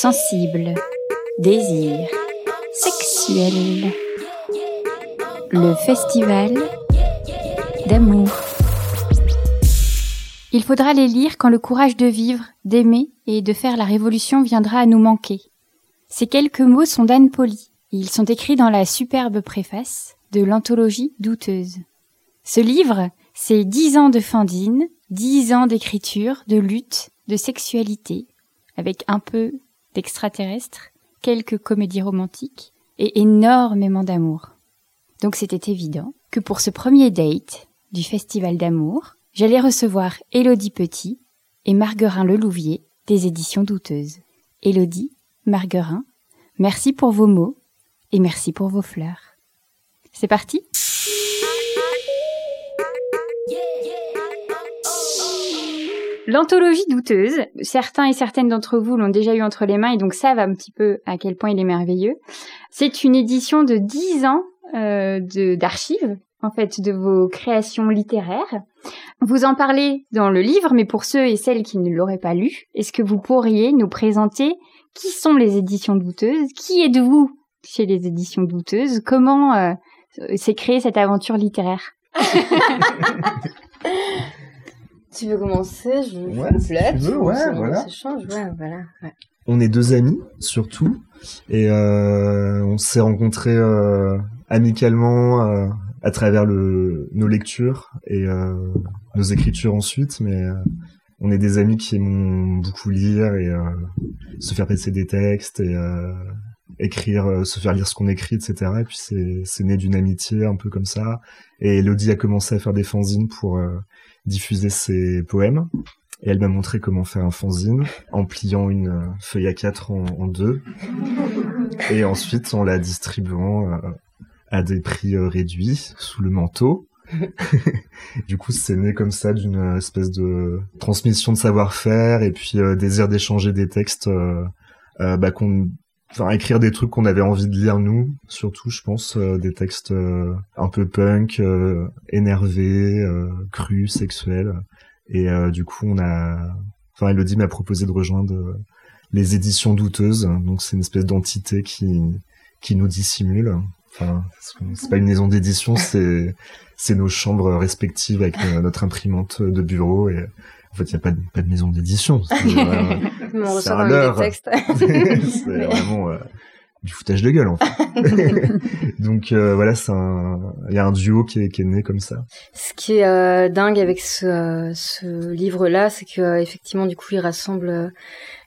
sensible, désir, sexuel. Le festival d'amour. Il faudra les lire quand le courage de vivre, d'aimer et de faire la révolution viendra à nous manquer. Ces quelques mots sont d'Anne Poli. Ils sont écrits dans la superbe préface de l'anthologie douteuse. Ce livre, c'est dix ans de fandine, dix ans d'écriture, de lutte, de sexualité, avec un peu d'extraterrestre, quelques comédies romantiques et énormément d'amour. Donc c'était évident que pour ce premier date du Festival d'amour, j'allais recevoir Élodie Petit et Marguerin Lelouvier des éditions douteuses. Élodie, Marguerin, merci pour vos mots et merci pour vos fleurs. C'est parti? L'anthologie douteuse, certains et certaines d'entre vous l'ont déjà eu entre les mains et donc savent un petit peu à quel point il est merveilleux. C'est une édition de 10 ans euh, d'archives, en fait, de vos créations littéraires. Vous en parlez dans le livre, mais pour ceux et celles qui ne l'auraient pas lu, est-ce que vous pourriez nous présenter qui sont les éditions douteuses? Qui êtes-vous chez les éditions douteuses? Comment euh, s'est créée cette aventure littéraire? Tu veux commencer Je Ouais, complète. si tu veux, ouais, voilà. Change, ouais, voilà. ouais. On est deux amis, surtout, et euh, on s'est rencontrés euh, amicalement euh, à travers le, nos lectures et nos écritures ensuite, mais on est des amis qui aiment beaucoup lire et se faire passer des textes et écrire, euh, se faire lire ce qu'on écrit, etc. Et puis c'est c'est né d'une amitié un peu comme ça. Et Elodie a commencé à faire des fanzines pour euh, diffuser ses poèmes. Et elle m'a montré comment faire un fanzine en pliant une euh, feuille à quatre en, deux. Et ensuite en la distribuant euh, à des prix euh, réduits sous le manteau. du coup, c'est né comme ça d'une espèce de transmission de savoir-faire et puis désir d'échanger des textes, bah, qu'on, enfin, écrire des trucs qu'on avait envie de lire nous, surtout, je pense, euh, des textes euh, un peu punk, euh, énervés, euh, crus, sexuels. Et euh, du coup, on a, enfin, Elodie m'a proposé de rejoindre euh, les éditions douteuses. Donc, c'est une espèce d'entité qui qui nous dissimule. Enfin, c'est pas une maison d'édition, c'est c'est nos chambres respectives avec notre imprimante de bureau et en fait il y a pas de, pas de maison d'édition C'est, euh, C'est un textes. c'est vraiment euh, du foutage de gueule en fait donc euh, voilà c'est un il y a un duo qui est, qui est né comme ça Ce qui est euh, dingue avec ce, ce livre-là, c'est que effectivement, du coup, il rassemble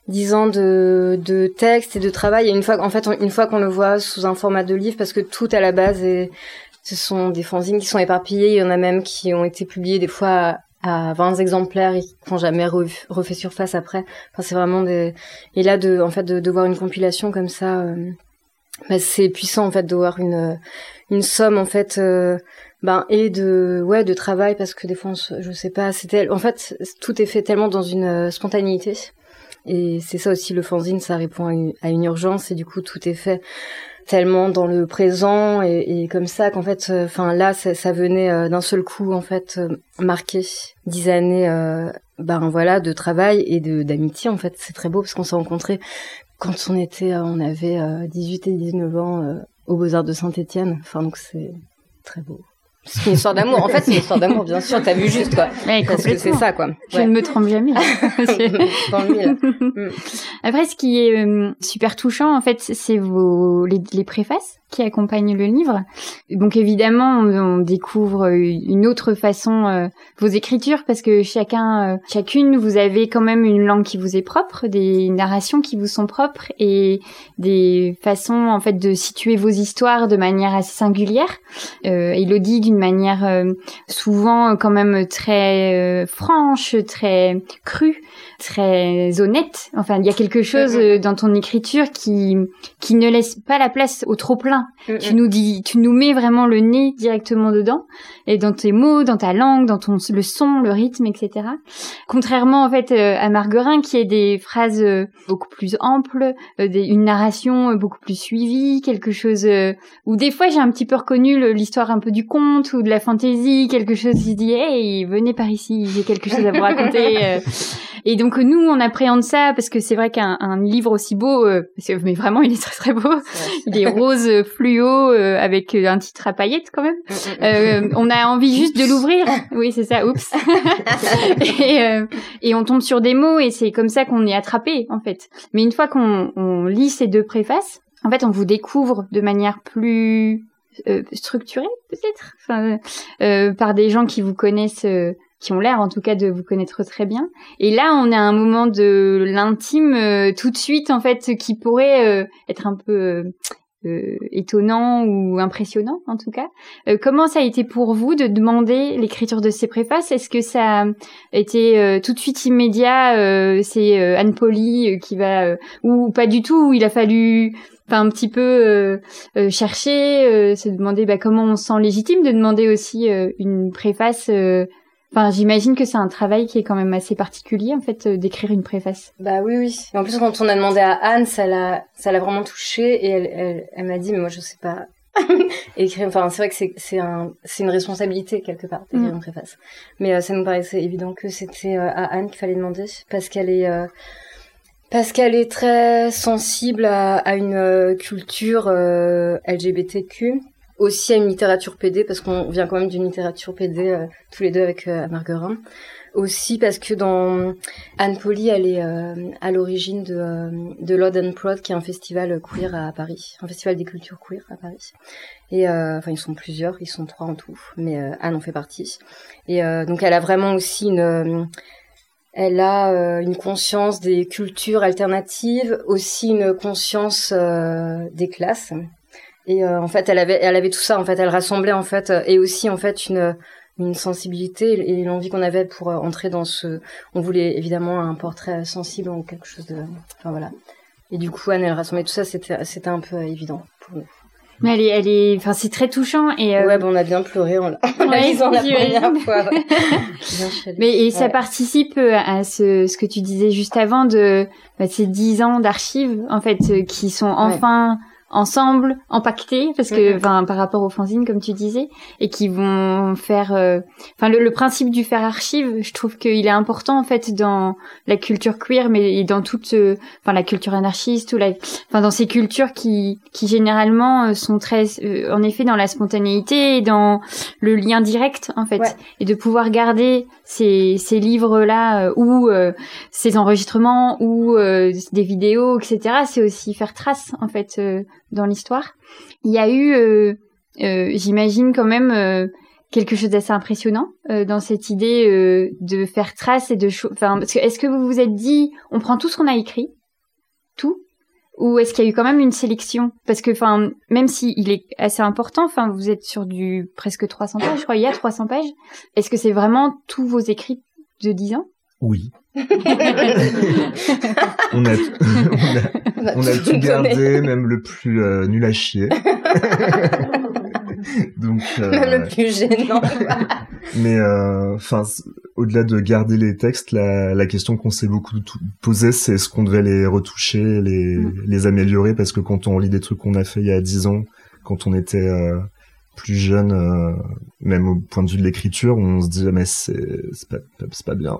dix ans de, de textes et de travail. Et une fois, en fait, on- une fois qu'on le voit sous un format de livre, parce que tout à la base, est, ce sont des fanzines qui sont éparpillés. Il y en a même qui ont été publiés des fois à, à 20 exemplaires et qui n'ont jamais re- refait surface après. Enfin, c'est vraiment des. Et là, de, en fait, de, de voir une compilation comme ça, euh, bah, c'est puissant en fait de voir une une somme en fait. euh, ben et de ouais de travail parce que des fois on je sais pas c'était en fait tout est fait tellement dans une euh, spontanéité et c'est ça aussi le fanzine ça répond à une, à une urgence et du coup tout est fait tellement dans le présent et, comme ça qu'en fait enfin là ça, ça venait euh, d'un seul coup en fait euh, marquer dix années euh, ben voilà de travail et de d'amitié en fait. C'est très beau parce qu'on s'est rencontrés quand on était euh, on avait euh, 18 et 19 ans euh, aux Beaux-Arts de Saint-Étienne. Enfin donc c'est très beau c'est une histoire d'amour. En fait, c'est une histoire d'amour, bien sûr. T'as vu juste, quoi. Ouais, Parce que c'est ça, quoi. Je ne me trompe jamais. Dans le mille. Après, ce qui est euh, super touchant, en fait, c'est vos les, les préfaces qui accompagnent le livre. Donc évidemment, on, découvre euh, une autre façon euh, vos écritures parce que chacun, euh, chacune, vous avez quand même une langue qui vous est propre, des narrations qui vous sont propres et des façons en fait de situer vos histoires de manière assez singulière. Euh, Elodie d'une manière euh, souvent quand même très franche, très crue, très honnête. Enfin, il y a quelque chose euh, dans ton écriture qui qui ne laisse pas la place au trop plein tu nous dis, tu nous mets vraiment le nez directement dedans, et dans tes mots, dans ta langue, dans ton le son, le rythme, etc. Contrairement en fait euh, à Marguerin qui est des phrases euh, beaucoup plus amples, des, une narration beaucoup plus suivie, quelque chose où des fois j'ai un petit peu reconnu l'histoire un peu du conte ou de la fantaisie, quelque chose qui dit hey venez par ici, j'ai quelque chose à vous raconter. et donc nous on appréhende ça parce que c'est vrai qu'un livre aussi beau, mais vraiment il est très très beau, il est rose fluo avec un titre à paillettes quand même. Mm, mm, mm. on a envie juste de l'ouvrir. Oui c'est ça. Oups. et, euh, et, on tombe sur des mots et c'est comme ça qu'on est attrapé en fait. Mais une fois qu'on lit ces deux préfaces, en fait, on vous découvre de manière plus euh, structurée peut-être, enfin, euh, par des gens qui vous connaissent. Euh, qui ont l'air en tout cas de vous connaître très bien. Et là, on a un moment de l'intime tout de suite en fait qui pourrait être un peu euh, étonnant ou impressionnant en tout cas. Euh, comment ça a été pour vous de demander l'écriture de ces préfaces? Est-ce que ça a été euh, tout de suite immédiat C'est Anne Polly qui va ou pas du tout Il a fallu enfin un petit peu chercher, se demander bah, comment on se sent légitime de demander aussi une préface Enfin, j'imagine que c'est un travail qui est quand même assez particulier, en fait, euh, d'écrire une préface. Bah oui, oui. en plus, quand on a demandé à Anne, ça l'a, ça l'a vraiment touchée et elle, elle, elle m'a dit, mais moi, je sais pas écrire. Enfin, c'est vrai que c'est, c'est un, c'est une responsabilité quelque part d'écrire mm. une préface. Mais euh, ça nous paraissait évident que c'était euh, à Anne qu'il fallait demander parce qu'elle est, parce qu'elle est très sensible à, à une culture LGBTQ aussi à une littérature PD parce qu'on vient quand même d'une littérature PD euh, tous les deux avec euh, Marguerin. Aussi parce que dans Anne Polly, elle est euh, à l'origine de, euh, de and Proud, qui est un festival queer à Paris, un festival des cultures queer à Paris. Et enfin, ils sont plusieurs, ils sont trois en tout, mais Anne en fait partie. Et donc, elle a vraiment aussi une elle a une conscience des cultures alternatives, aussi une conscience des classes. Et euh, en fait, elle avait, elle avait tout ça. En fait, elle rassemblait en fait, et aussi en fait une une sensibilité et l'envie qu'on avait pour euh, entrer dans ce. On voulait évidemment un portrait sensible ou quelque chose de. Enfin voilà. Et du coup, Anne, elle rassemblait tout ça. C'était c'était un peu évident pour nous. Mais elle est, elle est, enfin, c'est très touchant et. Euh... Ouais, on a bien pleuré en, la lisant la première fois. Mais et ça participe à ce, ce que tu disais juste avant de bah, ces dix ans d'archives en fait qui sont enfin ensemble, empaquetés, parce que, enfin, par rapport aux fanzines, comme tu disais, et qui vont faire, euh, enfin, le, principe du faire archive, je trouve qu'il est important en fait dans la culture queer, mais dans toute, euh, enfin, la culture anarchiste ou la, enfin, dans ces cultures qui, qui généralement euh, sont très, en effet, dans la spontanéité et dans le lien direct en fait, et de pouvoir garder ces, ces livres là ou ces enregistrements ou des vidéos, etc. C'est aussi faire trace en fait dans l'histoire. Il y a eu, euh, euh, j'imagine quand même euh, quelque chose d'assez impressionnant dans cette idée de faire trace et de, enfin, parce que est-ce que vous vous êtes dit, on prend tout ce qu'on a écrit, tout, ou est-ce qu'il y a eu quand même une sélection? Parce que, enfin, même si il est assez important, enfin, vous êtes sur du presque 300 pages, je crois, il y a 300 pages. Est-ce que c'est vraiment tous vos écrits de 10 ans? Oui. on, a, on, a, tout gardé, même le plus euh, nul à chier. Donc, euh, même le plus gênant. mais euh, enfin, au-delà de garder les textes, la, la question qu'on s'est beaucoup posée, c'est est-ce qu'on devait les retoucher, les, mm. les améliorer, parce que quand on lit des trucs qu'on a fait il y a dix ans, quand on était plus jeune, même au point de vue de l'écriture, on se dit mais c'est pas, c'est pas bien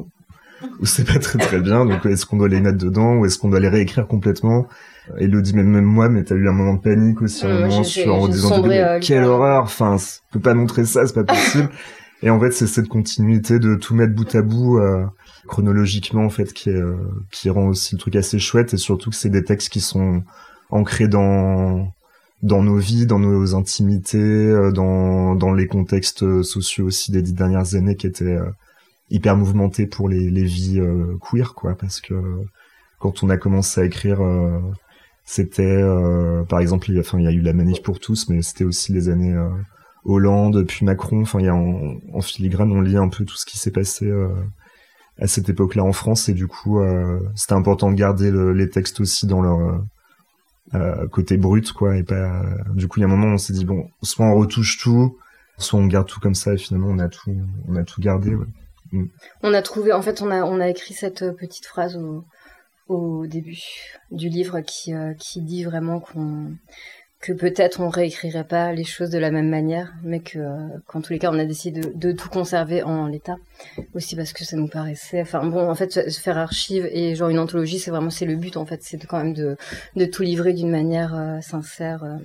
ou c'est pas très très bien. Donc est-ce qu'on doit les mettre dedans ou est-ce qu'on doit les réécrire complètement? Elodie, même, même moi, mais t'as eu un moment de panique aussi, un moment sur, en disant euh, quelle horreur, enfin, peut pas montrer ça, c'est pas possible. Et en fait, c'est cette continuité de tout mettre bout à bout euh, chronologiquement en fait qui euh, qui rend aussi le truc assez chouette et surtout que c'est des textes qui sont ancrés dans dans nos vies, dans nos intimités, dans dans les contextes sociaux aussi des dix dernières années qui étaient hyper mouvementé pour les, les vies euh, queer quoi parce que quand on a commencé à écrire euh, c'était euh, par exemple il y, a, eu la manif pour tous mais c'était aussi les années Hollande puis Macron enfin il y a en, filigrane on lit un peu tout ce qui s'est passé à cette époque-là en France et du coup c'était important de garder les textes aussi dans leur côté brut quoi et pas du coup il y a un moment où on s'est dit bon soit on retouche tout soit on garde tout comme ça et finalement on a tout on a tout gardé. Mm. on a trouvé en fait on a écrit cette petite phrase au, début du livre qui euh, dit vraiment que peut-être on réécrirait pas les choses de la même manière, mais que euh, qu'en tous les cas on a décidé de, tout conserver en l'état, aussi parce que ça nous paraissait, enfin bon en fait faire archive et genre une anthologie c'est vraiment le but en fait, c'est quand même de tout livrer d'une manière euh, sincère euh.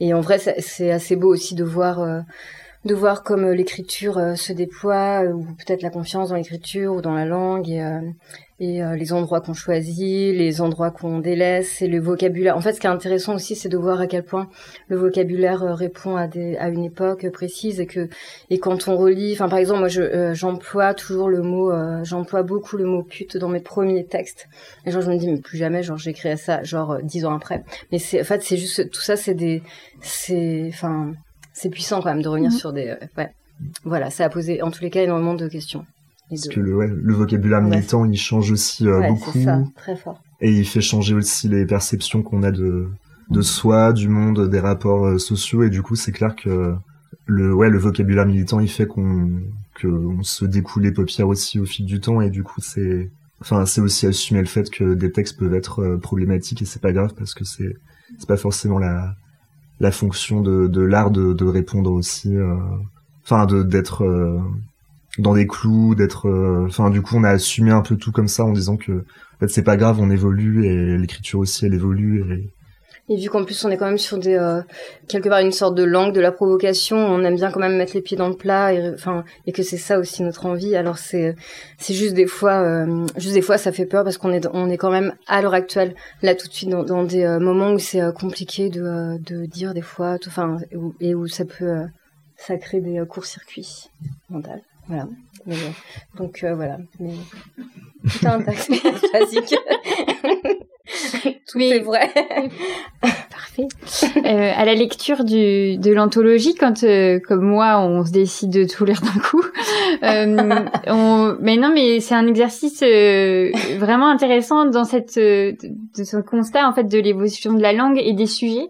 et en vrai c'est assez beau aussi de voir de voir comme l'écriture se déploie ou peut-être la confiance dans l'écriture ou dans la langue et, euh, les endroits qu'on choisit, les endroits qu'on délaisse et le vocabulaire. En fait, ce qui est intéressant aussi, c'est de voir à quel point le vocabulaire euh, répond à, une époque précise et que et quand on relit, enfin par exemple, moi je euh, j'emploie toujours le mot, j'emploie beaucoup le mot pute dans mes premiers textes. Et genre je me dis mais plus jamais, genre j'écrirai ça genre dix ans après. Mais c'est en fait c'est juste tout ça, c'est des, c'est enfin c'est puissant quand même de revenir mhm. sur des, ouais. Voilà, ça a posé en tous les cas énormément de questions. Parce que le, ouais, le vocabulaire militant, il change aussi euh, beaucoup. Ça, très fort. Et il fait changer aussi les perceptions qu'on a de, de soi, du monde, des rapports euh, sociaux. Et du coup, c'est clair que le, ouais, le vocabulaire militant, il fait qu'on qu'on se découle les paupières aussi au fil du temps. Et du coup, c'est enfin, c'est aussi assumer le fait que des textes peuvent être euh, problématiques et c'est pas grave parce que c'est c'est pas forcément la la fonction de, de l'art de, de répondre aussi. Enfin, de d'être dans des clous, d'être, euh, enfin du coup on a assumé un peu tout comme ça en disant que en fait c'est pas grave, on évolue et l'écriture aussi elle évolue et et vu qu'en plus on est quand même sur des euh, quelque part une sorte de langue de la provocation, on aime bien quand même mettre les pieds dans le plat et enfin et que c'est ça aussi notre envie. Alors c'est c'est juste des fois euh, juste des fois ça fait peur parce qu'on est on est quand même à l'heure actuelle là tout de suite dans, dans des moments où c'est compliqué de de dire des fois enfin et où ça peut ça crée des courts-circuits mentaux. Voilà. donc euh, voilà. Mais, tout un texte basique. tout est vrai. Parfait. Euh, à la lecture du, de l'anthologie, quand euh, comme moi on se décide de tout lire d'un coup, euh, on... mais non, mais c'est un exercice euh, vraiment intéressant dans cette de ce constat en fait de l'évolution de la langue et des sujets.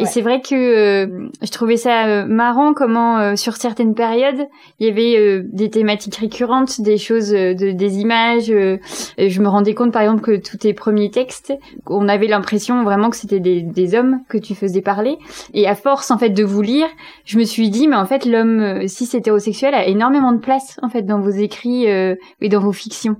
Et c'est vrai que euh, je trouvais ça euh, marrant comment euh, sur certaines périodes il y avait des thématiques récurrentes, des choses, de, des images. je me rendais compte par exemple que tous tes premiers textes, on avait l'impression vraiment que c'était des, des, hommes que tu faisais parler. Et à force en fait de vous lire, je me suis dit mais en fait l'homme c'est hétérosexuel a énormément de place en fait dans vos écrits et dans vos fictions.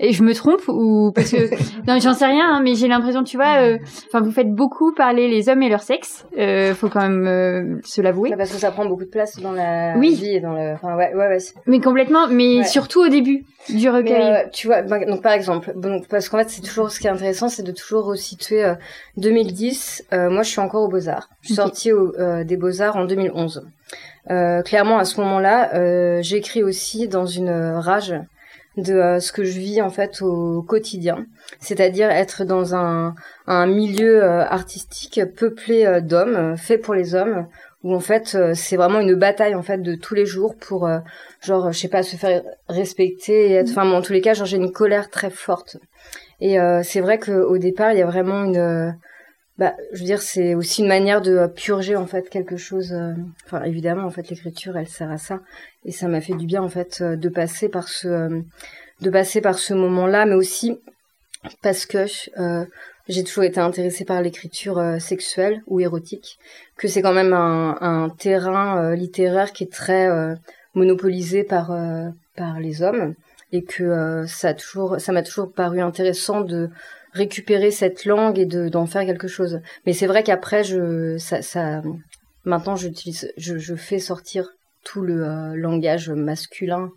Et je me trompe ou parce que non, j'en sais rien, hein, mais j'ai l'impression, tu vois, euh, enfin, vous faites beaucoup parler les hommes et leur sexe. Euh, faut quand même euh, se l'avouer. Parce que ça prend beaucoup de place dans la oui. vie et dans le. Enfin, ouais, ouais, ouais. Mais complètement, mais surtout au début du recueil. Euh, tu vois, donc par exemple, bon, parce qu'en fait, c'est toujours ce qui est intéressant, c'est de toujours resituer 2010. moi, je suis encore aux Beaux Arts. Je suis sortie au, des Beaux Arts en 2011. clairement, à ce moment-là, j'écris aussi dans une rage de euh, ce que je vis en fait au quotidien, c'est-à-dire être dans un, un milieu euh, artistique peuplé euh, d'hommes, fait pour les hommes, où en fait c'est vraiment une bataille en fait de tous les jours pour genre je sais pas se faire respecter et être, enfin en tous les cas genre j'ai une colère très forte. Et c'est vrai qu'au départ il y a vraiment une bah, je veux dire, c'est aussi une manière de purger en fait quelque chose. Enfin, évidemment, en fait, l'écriture, elle sert à ça, et ça m'a fait du bien en fait de passer par ce, de passer par ce moment-là, mais aussi parce que euh, j'ai toujours été intéressée par l'écriture euh, sexuelle ou érotique, que c'est quand même un, terrain euh, littéraire qui est très monopolisé par par les hommes et que ça toujours ça m'a toujours paru intéressant de récupérer cette langue et de d'en faire quelque chose. Mais c'est vrai qu'après je ça, ça maintenant j'utilise je, je fais sortir tout le langage masculin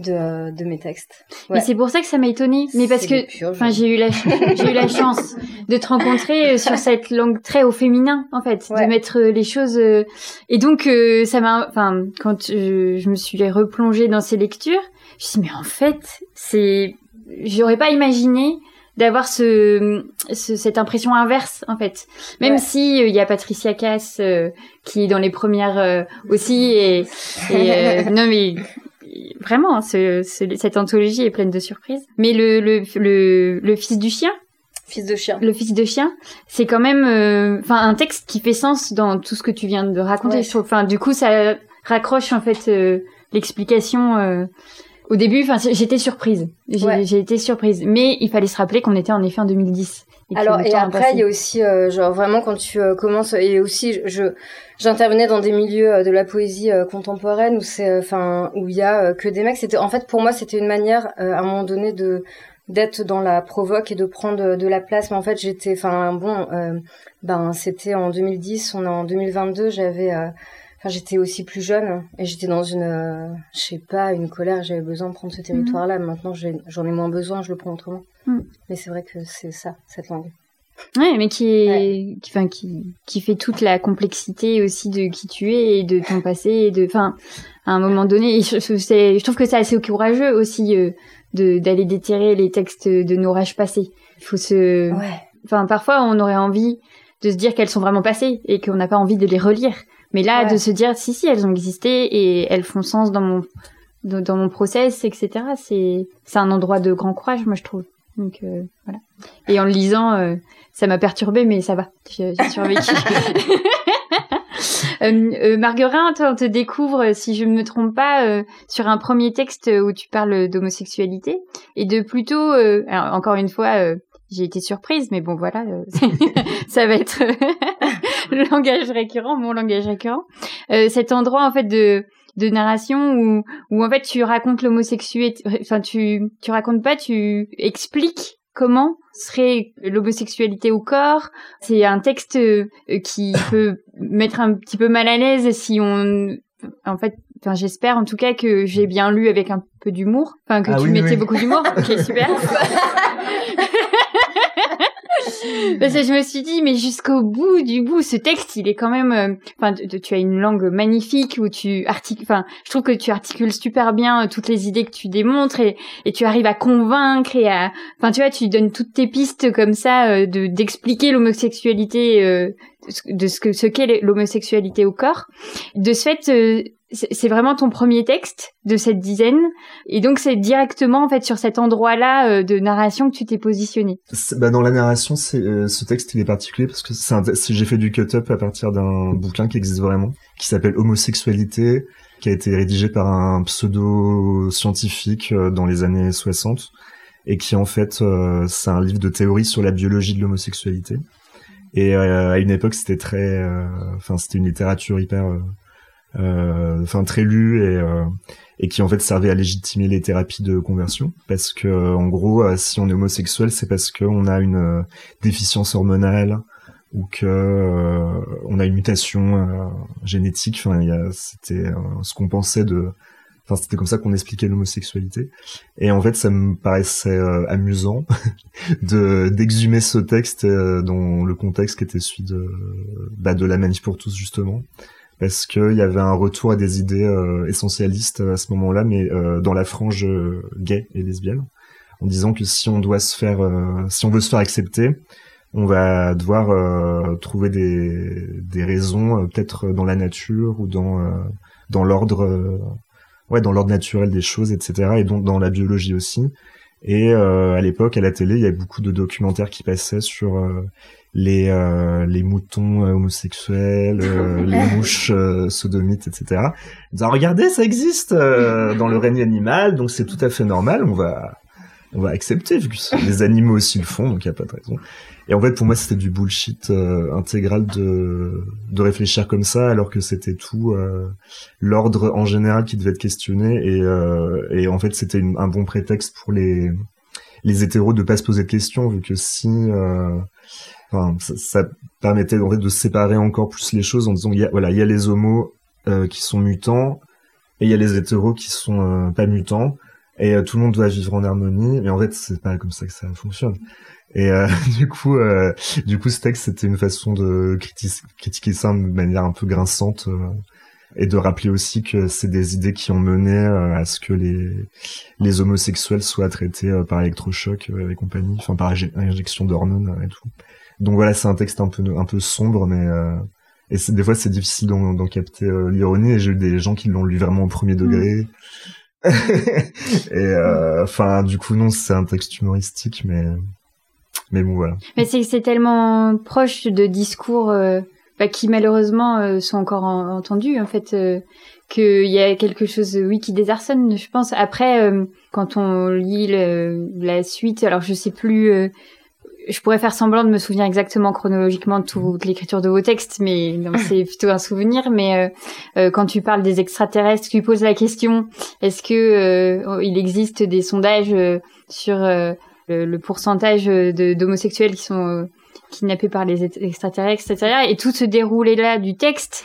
de, de mes textes. Ouais. Mais c'est pour ça que ça m'a étonnée. Mais parce que, enfin, j'ai eu la, j'ai eu la chance de te rencontrer euh, sur cette langue très au féminin, en fait, de mettre euh, les choses. Euh, et donc, ça m'a, enfin, quand je, me suis replongée dans ces lectures, je me suis dit, mais en fait, c'est, j'aurais pas imaginé d'avoir ce, cette impression inverse en fait même si il y a Patricia Cass qui est dans les premières aussi et, et non mais vraiment, ce, cette anthologie est pleine de surprises. Mais le, le, le, le fils du chien, Fils de chien. Le fils de chien, c'est quand même, euh, enfin, un texte qui fait sens dans tout ce que tu viens de raconter. Ouais. Je trouve. Enfin, du coup, ça raccroche en fait euh, l'explication. Au début, enfin, j'étais surprise. J'ai Ouais. été surprise, mais il fallait se rappeler qu'on était en effet en 2010. et Alors et après il y a aussi euh, genre vraiment quand tu euh, commences et aussi je- j'intervenais dans des milieux euh, de la poésie contemporaine où c'est enfin où il y a que des mecs c'était en fait pour moi c'était une manière à un moment donné de d'être dans la provoque et de prendre de la place mais en fait j'étais enfin bon ben c'était en 2010 on est en 2022 j'avais Enfin, j'étais aussi plus jeune et j'étais dans une, euh, je sais pas, une colère. J'avais besoin de prendre ce territoire-là. Maintenant, j'en ai moins besoin. Je le prends autrement. Mhm. Mais c'est vrai que c'est ça, cette langue. Ouais, mais qui est, qui, enfin, qui, qui fait toute la complexité aussi de qui tu es et de ton passé et de, enfin, à un moment donné, je, trouve que c'est assez courageux aussi euh, d'aller déterrer les textes de nos rages passés. Il faut se, Ouais. enfin, parfois on aurait envie de se dire qu'elles sont vraiment passées et qu'on n'a pas envie de les relire. Mais là, Ouais. de se dire si si elles ont existé et elles font sens dans mon dans, dans mon process, etc. C'est c'est un endroit de grand courage, moi je trouve. Donc euh, voilà. Et en le lisant, euh, ça m'a perturbée, mais ça va, j'ai survécu. euh, euh, Marguerin, toi, on te découvre, si je ne me trompe pas, euh, sur un premier texte où tu parles d'homosexualité et de plutôt, euh, alors, encore une fois, euh, j'ai été surprise, mais bon, voilà, euh, ça va être langage récurrent, mon langage récurrent. Euh, cet endroit, en fait, de de narration où où en fait tu racontes l'homosexualité, enfin tu tu racontes pas, tu expliques comment serait l'homosexualité au corps. C'est un texte euh, qui peut mettre un petit peu mal à l'aise si on, en fait, enfin j'espère en tout cas que j'ai bien lu avec un peu d'humour, enfin que Ah tu oui, mettais oui. beaucoup d'humour. Ok super. Parce que je me suis dit, mais jusqu'au bout du bout, ce texte, il est quand même, euh, enfin, tu- as une langue magnifique où tu articules, enfin, je trouve que tu articules super bien euh, toutes les idées que tu démontres et, tu arrives à convaincre et à, enfin, tu vois, tu donnes toutes tes pistes comme ça euh, de d'expliquer l'homosexualité, de ce- que ce qu'est l'homosexualité au corps. De ce fait, c'est vraiment ton premier texte de cette dizaine, et donc c'est directement en fait sur cet endroit-là euh, de narration que tu t'es positionné. Bah dans la narration, euh, ce texte il est particulier parce que j'ai fait du cut-up à partir d'un bouquin qui existe vraiment, qui s'appelle Homosexualité, qui a été rédigé par un pseudo scientifique euh, dans les années 60 et qui en fait c'est un livre de théorie sur la biologie de l'homosexualité. Et à une époque c'était très, enfin c'était une littérature hyper, enfin très lue et euh, et qui en fait servait à légitimer les thérapies de conversion. Parce que euh, en gros euh, si on est homosexuel c'est parce qu'on a une euh, déficience hormonale ou que euh, on a une mutation euh, génétique. Enfin c'était euh, ce qu'on pensait de enfin c'était comme ça qu'on expliquait l'homosexualité. Et en fait ça me paraissait euh, amusant de d'exhumer ce texte euh, dans le contexte qui était celui de bah, de la manif pour tous justement parce qu'il y avait un retour à des idées euh, essentialistes à ce moment-là, mais euh, dans la frange euh, gay et lesbienne, en disant que si on doit se faire, euh, si on veut se faire accepter, on va devoir euh, trouver des, des raisons, euh, peut-être dans la nature ou dans euh, dans l'ordre, euh, ouais, dans l'ordre naturel des choses, etc. Et donc dans la biologie aussi. Et euh, à l'époque, à la télé, il y avait beaucoup de documentaires qui passaient sur euh, les euh, les moutons euh, homosexuels, euh, les mouches euh, sodomites, etc. Ils disaient, regardez, ça existe euh, dans le règne animal, donc c'est tout à fait normal. On va on va accepter vu que les animaux aussi le font, donc il y a pas de raison. Et en fait, pour moi, c'était du bullshit euh, intégral de de réfléchir comme ça, alors que c'était tout euh, l'ordre en général qui devait être questionné. Et euh, et en fait, c'était un bon prétexte pour les les hétéros de pas se poser de questions, vu que si euh, enfin, ça, permettait en fait de séparer encore plus les choses en disant il y a, voilà il y a les homos qui sont mutants et il y a les hétéros qui sont pas mutants et euh, tout le monde doit vivre en harmonie mais en fait c'est pas comme ça que ça fonctionne et euh, du coup euh, du coup ce texte c'était une façon de criti- critiquer ça de manière un peu grinçante euh, et de rappeler aussi que c'est des idées qui ont mené euh, à ce que les les homosexuels soient traités euh, par électrochoc et compagnie enfin par inje- injection d'hormones et tout donc voilà, c'est un texte un peu un peu sombre, mais euh, et des fois c'est difficile d'en capter l'ironie. Et j'ai eu des gens qui l'ont lu vraiment au premier degré. et euh, enfin, du coup non, c'est un texte humoristique, mais Mais bon, voilà. Mais c'est tellement proche de discours euh, bah, qui malheureusement euh, sont encore en- entendus en fait qu'il y a quelque chose oui qui désarçonne je pense après quand on lit la suite alors je sais plus je pourrais faire semblant de me souvenir exactement chronologiquement de toute l'écriture de vos textes mais c'est plutôt un souvenir mais euh, euh, quand tu parles des extraterrestres tu poses la question est-ce que euh, il existe des sondages sur le, le pourcentage d'homosexuels qui sont kidnappés par les ex- extraterrestres, etc. Et tout ce déroulé là du texte.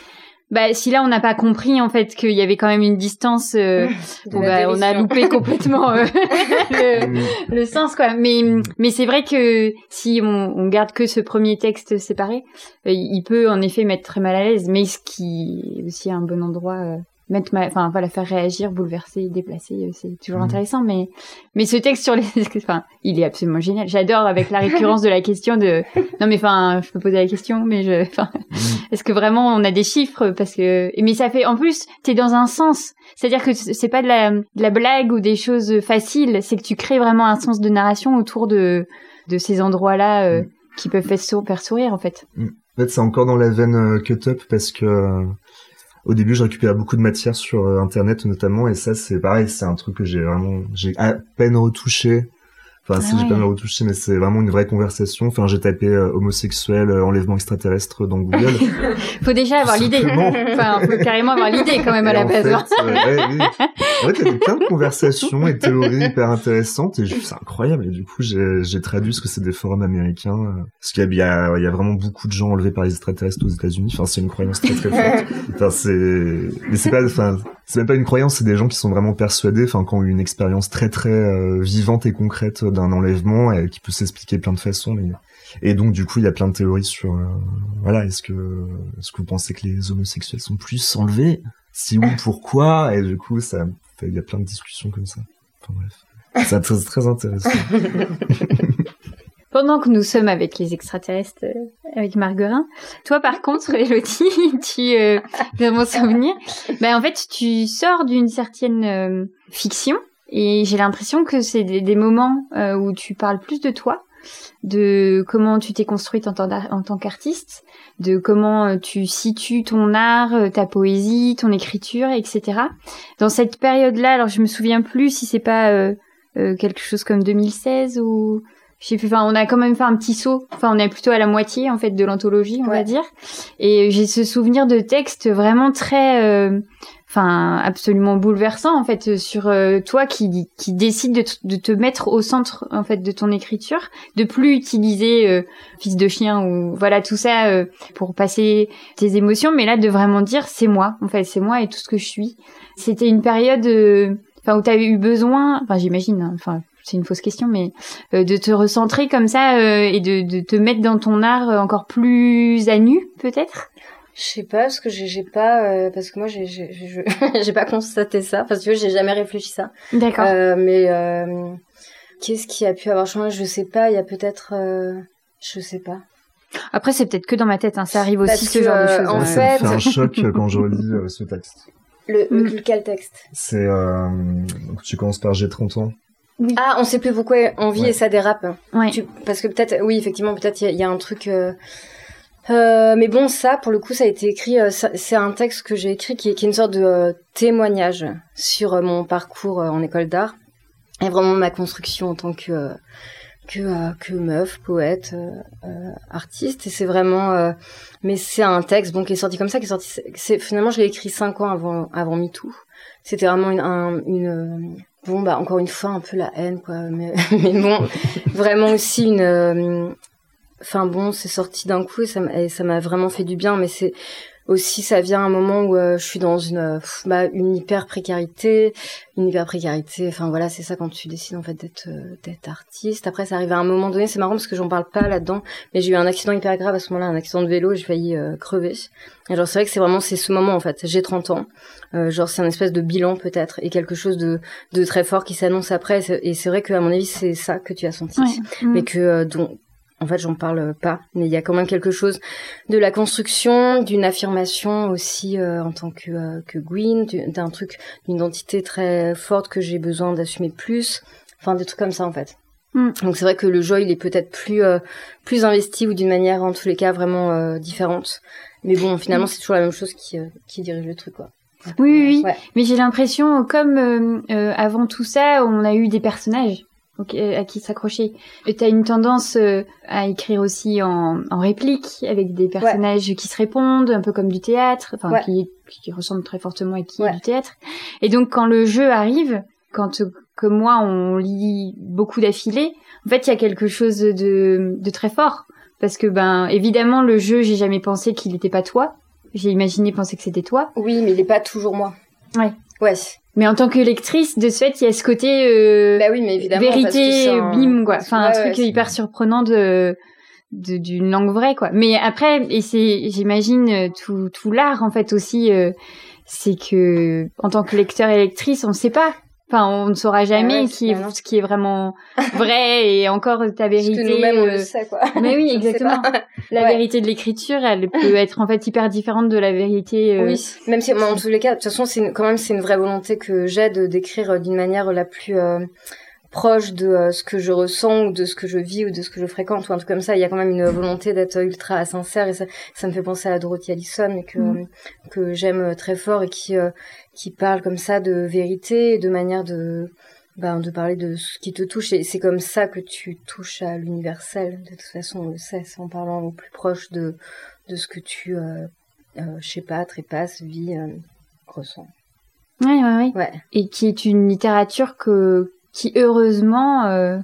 Bah, si là on n'a pas compris en fait qu'il y avait quand même une distance, euh, bon, bah, on a loupé complètement euh, le, Mm. le sens quoi. Mais mais c'est vrai que si on, on garde que ce premier texte séparé, euh, il peut en effet mettre très mal à l'aise. Mais ce qui est aussi un bon endroit, euh, mettre mal, enfin voilà, faire réagir, bouleverser, déplacer, euh, c'est toujours Mhm. intéressant. Mais mais ce texte sur les, enfin, il est absolument génial. J'adore avec la récurrence de la question de, non mais enfin, je peux poser la question, mais je, enfin, Mm. est-ce que vraiment on a des chiffres? Parce que mais ça fait en plus t'es dans un sens c'est-à-dire que c'est pas de la, de la blague ou des choses faciles c'est que tu crées vraiment un sens de narration autour de de ces endroits là euh, Mm. qui peuvent faire sourire en fait En fait, c'est encore dans la veine euh, cut-up parce que euh, au début, je récupérais beaucoup de matière sur euh, Internet notamment, et ça, c'est pareil, c'est un truc que j'ai vraiment, j'ai à peine retouché. Enfin, si Ah j'ai ouais. pas mal retouché, mais c'est vraiment une vraie conversation. Enfin, j'ai tapé euh, homosexuel, euh, enlèvement extraterrestre dans Google. faut déjà avoir l'idée enfin faut carrément avoir l'idée quand même à la base fait, hein. euh, ouais, oui. En fait, il y avait plein de conversations et théories hyper intéressantes et c'est incroyable. Et du coup, j'ai j'ai traduit ce que c'est des forums américains. euh, Parce qu'il y y a vraiment beaucoup de gens enlevés par les extraterrestres aux États-Unis. Enfin, c'est une croyance très très forte. Enfin, c'est, mais c'est pas, enfin, c'est même pas une croyance, c'est des gens qui sont vraiment persuadés, enfin, qui ont eu une expérience très très euh, vivante et concrète d'un enlèvement et qui peut s'expliquer plein de façons. Mais... Et donc, du coup, il y a plein de théories sur, euh, voilà, est-ce que, est-ce que vous pensez que les homosexuels sont plus enlevés? Si oui, pourquoi? Et du coup, ça, il y a plein de discussions comme ça. Enfin bref, c'est très, très intéressant. pendant que nous sommes avec les extraterrestres euh, avec Marguerin toi par contre Elodie tu euh, dans mon souvenir ben en fait tu sors d'une certaine euh, fiction et j'ai l'impression que c'est des, moments euh, où tu parles plus de toi de comment tu t'es construite en tant, en tant qu'artiste, de comment tu situes ton art, ta poésie, ton écriture, etc. Dans cette période-là, alors je me souviens plus si c'est pas quelque chose comme 2016 ou je sais plus. Enfin, on a quand même fait un petit saut. Enfin, on est plutôt à la moitié en fait de l'anthologie, on va dire. Et j'ai ce souvenir de texte vraiment très, euh, enfin, absolument bouleversant en fait sur euh, toi qui qui décide de, te mettre au centre en fait de ton écriture, de plus utiliser euh, fils de chien ou voilà tout ça euh, pour passer tes émotions, mais là de vraiment dire c'est moi en fait, c'est moi et tout ce que je suis. C'était une période, euh, enfin où tu eu besoin, enfin j'imagine, hein, enfin c'est une fausse question, mais euh, de te recentrer comme ça euh, et de, de te mettre dans ton art euh, encore plus à nu, peut-être? Je sais pas parce que j'ai pas euh, parce que moi j'ai j'ai pas constaté ça parce que j'ai jamais réfléchi ça. D'accord. Euh, mais euh, qu'est-ce qui a pu avoir changé? Je sais pas. Il y a peut-être euh, je sais pas. Après, c'est peut-être que dans ma tête, hein, ça arrive aussi Parce ce que, genre de choses. en Ouais, hein. ça me fait- fait un choc quand je relis euh, ce texte. Le, Mm. lequel texte? C'est, euh, tu commences par j'ai 30 ans. Ah, on sait plus pourquoi on vit Ouais. et ça dérape. Ouais. Tu- parce que peut-être, oui, effectivement, peut-être il y, a- il y a un truc. euh, euh, mais bon, ça, pour le coup, ça a été écrit. euh, c'est un texte que j'ai écrit qui est, qui est une sorte de euh, témoignage sur euh, mon parcours euh, en école d'art et vraiment ma construction en tant que euh, que euh, que meuf, poète, artiste. Et c'est vraiment. euh, mais c'est un texte bon qui est sorti comme ça, qui est sorti. C'est finalement, je l'ai écrit cinq ans avant avant MeToo. C'était vraiment une, un- une euh, bon bah encore une fois un peu la haine quoi mais, mais bon vraiment aussi une euh, enfin bon c'est sorti d'un coup et ça m'a et ça m'a vraiment fait du bien mais c'est aussi ça vient à un moment où euh, je suis dans une euh, bah, une hyper précarité une hyper précarité enfin voilà c'est ça quand tu décides en fait d'être euh, d'être artiste. Après ça arrive à un moment donné c'est marrant parce que j'en parle pas là-dedans mais j'ai eu un accident hyper grave à ce moment-là un accident de vélo j'ai failli euh, crever. Et genre c'est vrai que c'est vraiment c'est ce moment en fait. J'ai 30 ans euh, genre c'est un espèce de bilan peut-être et quelque chose de de très fort qui s'annonce après. Et c'est- vrai que à mon avis c'est ça que tu as senti. Ouais. Mm. mais que euh, dont en fait j'en parle pas mais il y a quand même quelque chose de la construction d'une affirmation aussi euh, en tant que euh, que Gwyn du- d'un truc d'une identité très forte que j'ai besoin d'assumer plus enfin des trucs comme ça en fait Mm. Donc c'est vrai que le jeu il est peut-être plus plus investi ou d'une manière en tous les cas vraiment différente. Mais bon, finalement mm. c'est toujours la même chose qui qui dirige le truc quoi. Oui, oui, oui. Mais j'ai l'impression, comme avant tout ça, on a eu des personnages à qui s'accrocher. Tu as une tendance euh, à écrire aussi en, en réplique, avec des personnages qui se répondent, un peu comme du théâtre, enfin qui, qui ressemblent très fortement à qui du théâtre. Et donc quand le jeu arrive, quand comme moi on lit beaucoup d'affilée, en fait il y a quelque chose de, de très fort. Parce que ben évidemment le jeu, j'ai jamais pensé qu'il n'était pas toi. J'ai imaginé penser que c'était toi. Oui, mais il n'est pas toujours moi. Ouais. Ouais. Mais en tant que lectrice, de ce fait, il y a ce côté euh, bah oui, mais évidemment, vérité, bim, quoi. Enfin, un truc hyper surprenant de d'une langue vraie, quoi. Mais après, et c'est, j'imagine, euh, tout, tout l'art, en fait, aussi, euh, c'est que, en tant que lecteur et lectrice, on ne sait pas Enfin, on ne saura ah jamais qui est, ce qui est vraiment vrai et encore ta vérité. Parce que nous-mêmes, on le sait, quoi. Mais oui, exactement. La vérité de l'écriture, elle peut être en fait hyper différente de la vérité. Euh... Oui, même si, en tous les cas, de toute façon, c'est quand même c'est une vraie volonté que j'ai de d'écrire euh, d'une manière la plus euh, proche de euh, ce que je ressens ou de ce que je vis ou de ce que je fréquente ou un truc comme ça. Il y a quand même une volonté d'être ultra sincère et ça, ça me fait penser à Dorothy Allison que mm. que j'aime très fort et qui euh, qui parle comme ça de vérité et de manière de ben, de parler de ce qui te touche et c'est comme ça que tu touches à l'universel. De toute façon, on le sait, c'est en parlant au plus proche de de ce que tu euh, je sais pas trépasse, vis, ressens. Oui, oui, oui. Ouais. Et qui est une littérature que qui heureusement euh,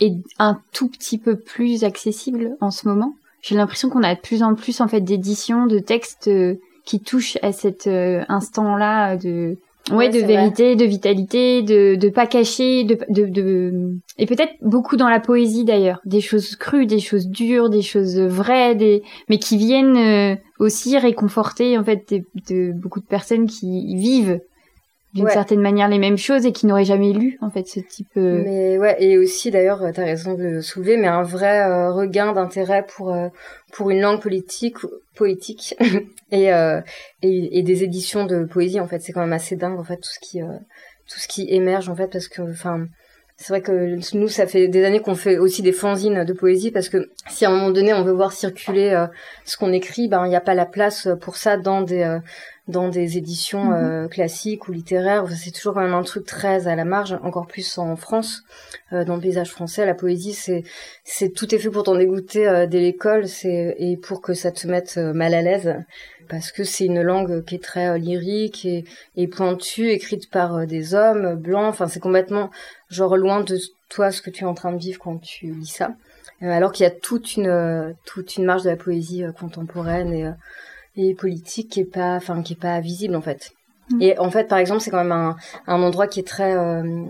est un tout petit peu plus accessible en ce moment. J'ai l'impression qu'on a de plus en plus en fait d'éditions, de textes euh, qui touchent à cet euh, instant-là de ouais, de vérité, de vitalité, de de pas cacher, de de, de... et peut-être beaucoup dans la poésie d'ailleurs, des choses crues, des choses dures, des choses vraies, des mais qui viennent aussi réconforter en fait de, de beaucoup de personnes qui vivent d'une certaine manière les mêmes choses et qui n'auraient jamais lu en fait ce type euh, mais ouais et aussi d'ailleurs tu as raison de le soulever mais un vrai euh, regain d'intérêt pour euh, pour une langue politique poétique et, et, et des éditions de poésie en fait. C'est quand même assez dingue en fait tout ce qui tout ce qui émerge en fait parce que enfin c'est vrai que nous, ça fait des années qu'on fait aussi des fanzines de poésie parce que si à un moment donné on veut voir circuler ce qu'on écrit, ben il n'y a pas la place pour ça dans des dans des éditions mhm. euh, classiques ou littéraires. C'est toujours quand même un truc très à la marge, encore plus en France, euh, dans le paysage français. La poésie, c'est c'est tout est fait pour t'en dégoûter euh, dès l'école, c'est et pour que ça te mette mal à l'aise, parce que c'est une langue qui est très lyrique et, et pointue, écrite par des hommes blancs. Enfin, c'est complètement genre loin de toi ce que tu es en train de vivre quand tu lis ça. alors qu'il y a toute une toute une marge de la poésie contemporaine et et politique qui est pas, enfin qui est pas visible en fait. Mm. Et en fait, par exemple, c'est quand même un, un endroit qui est très, euh,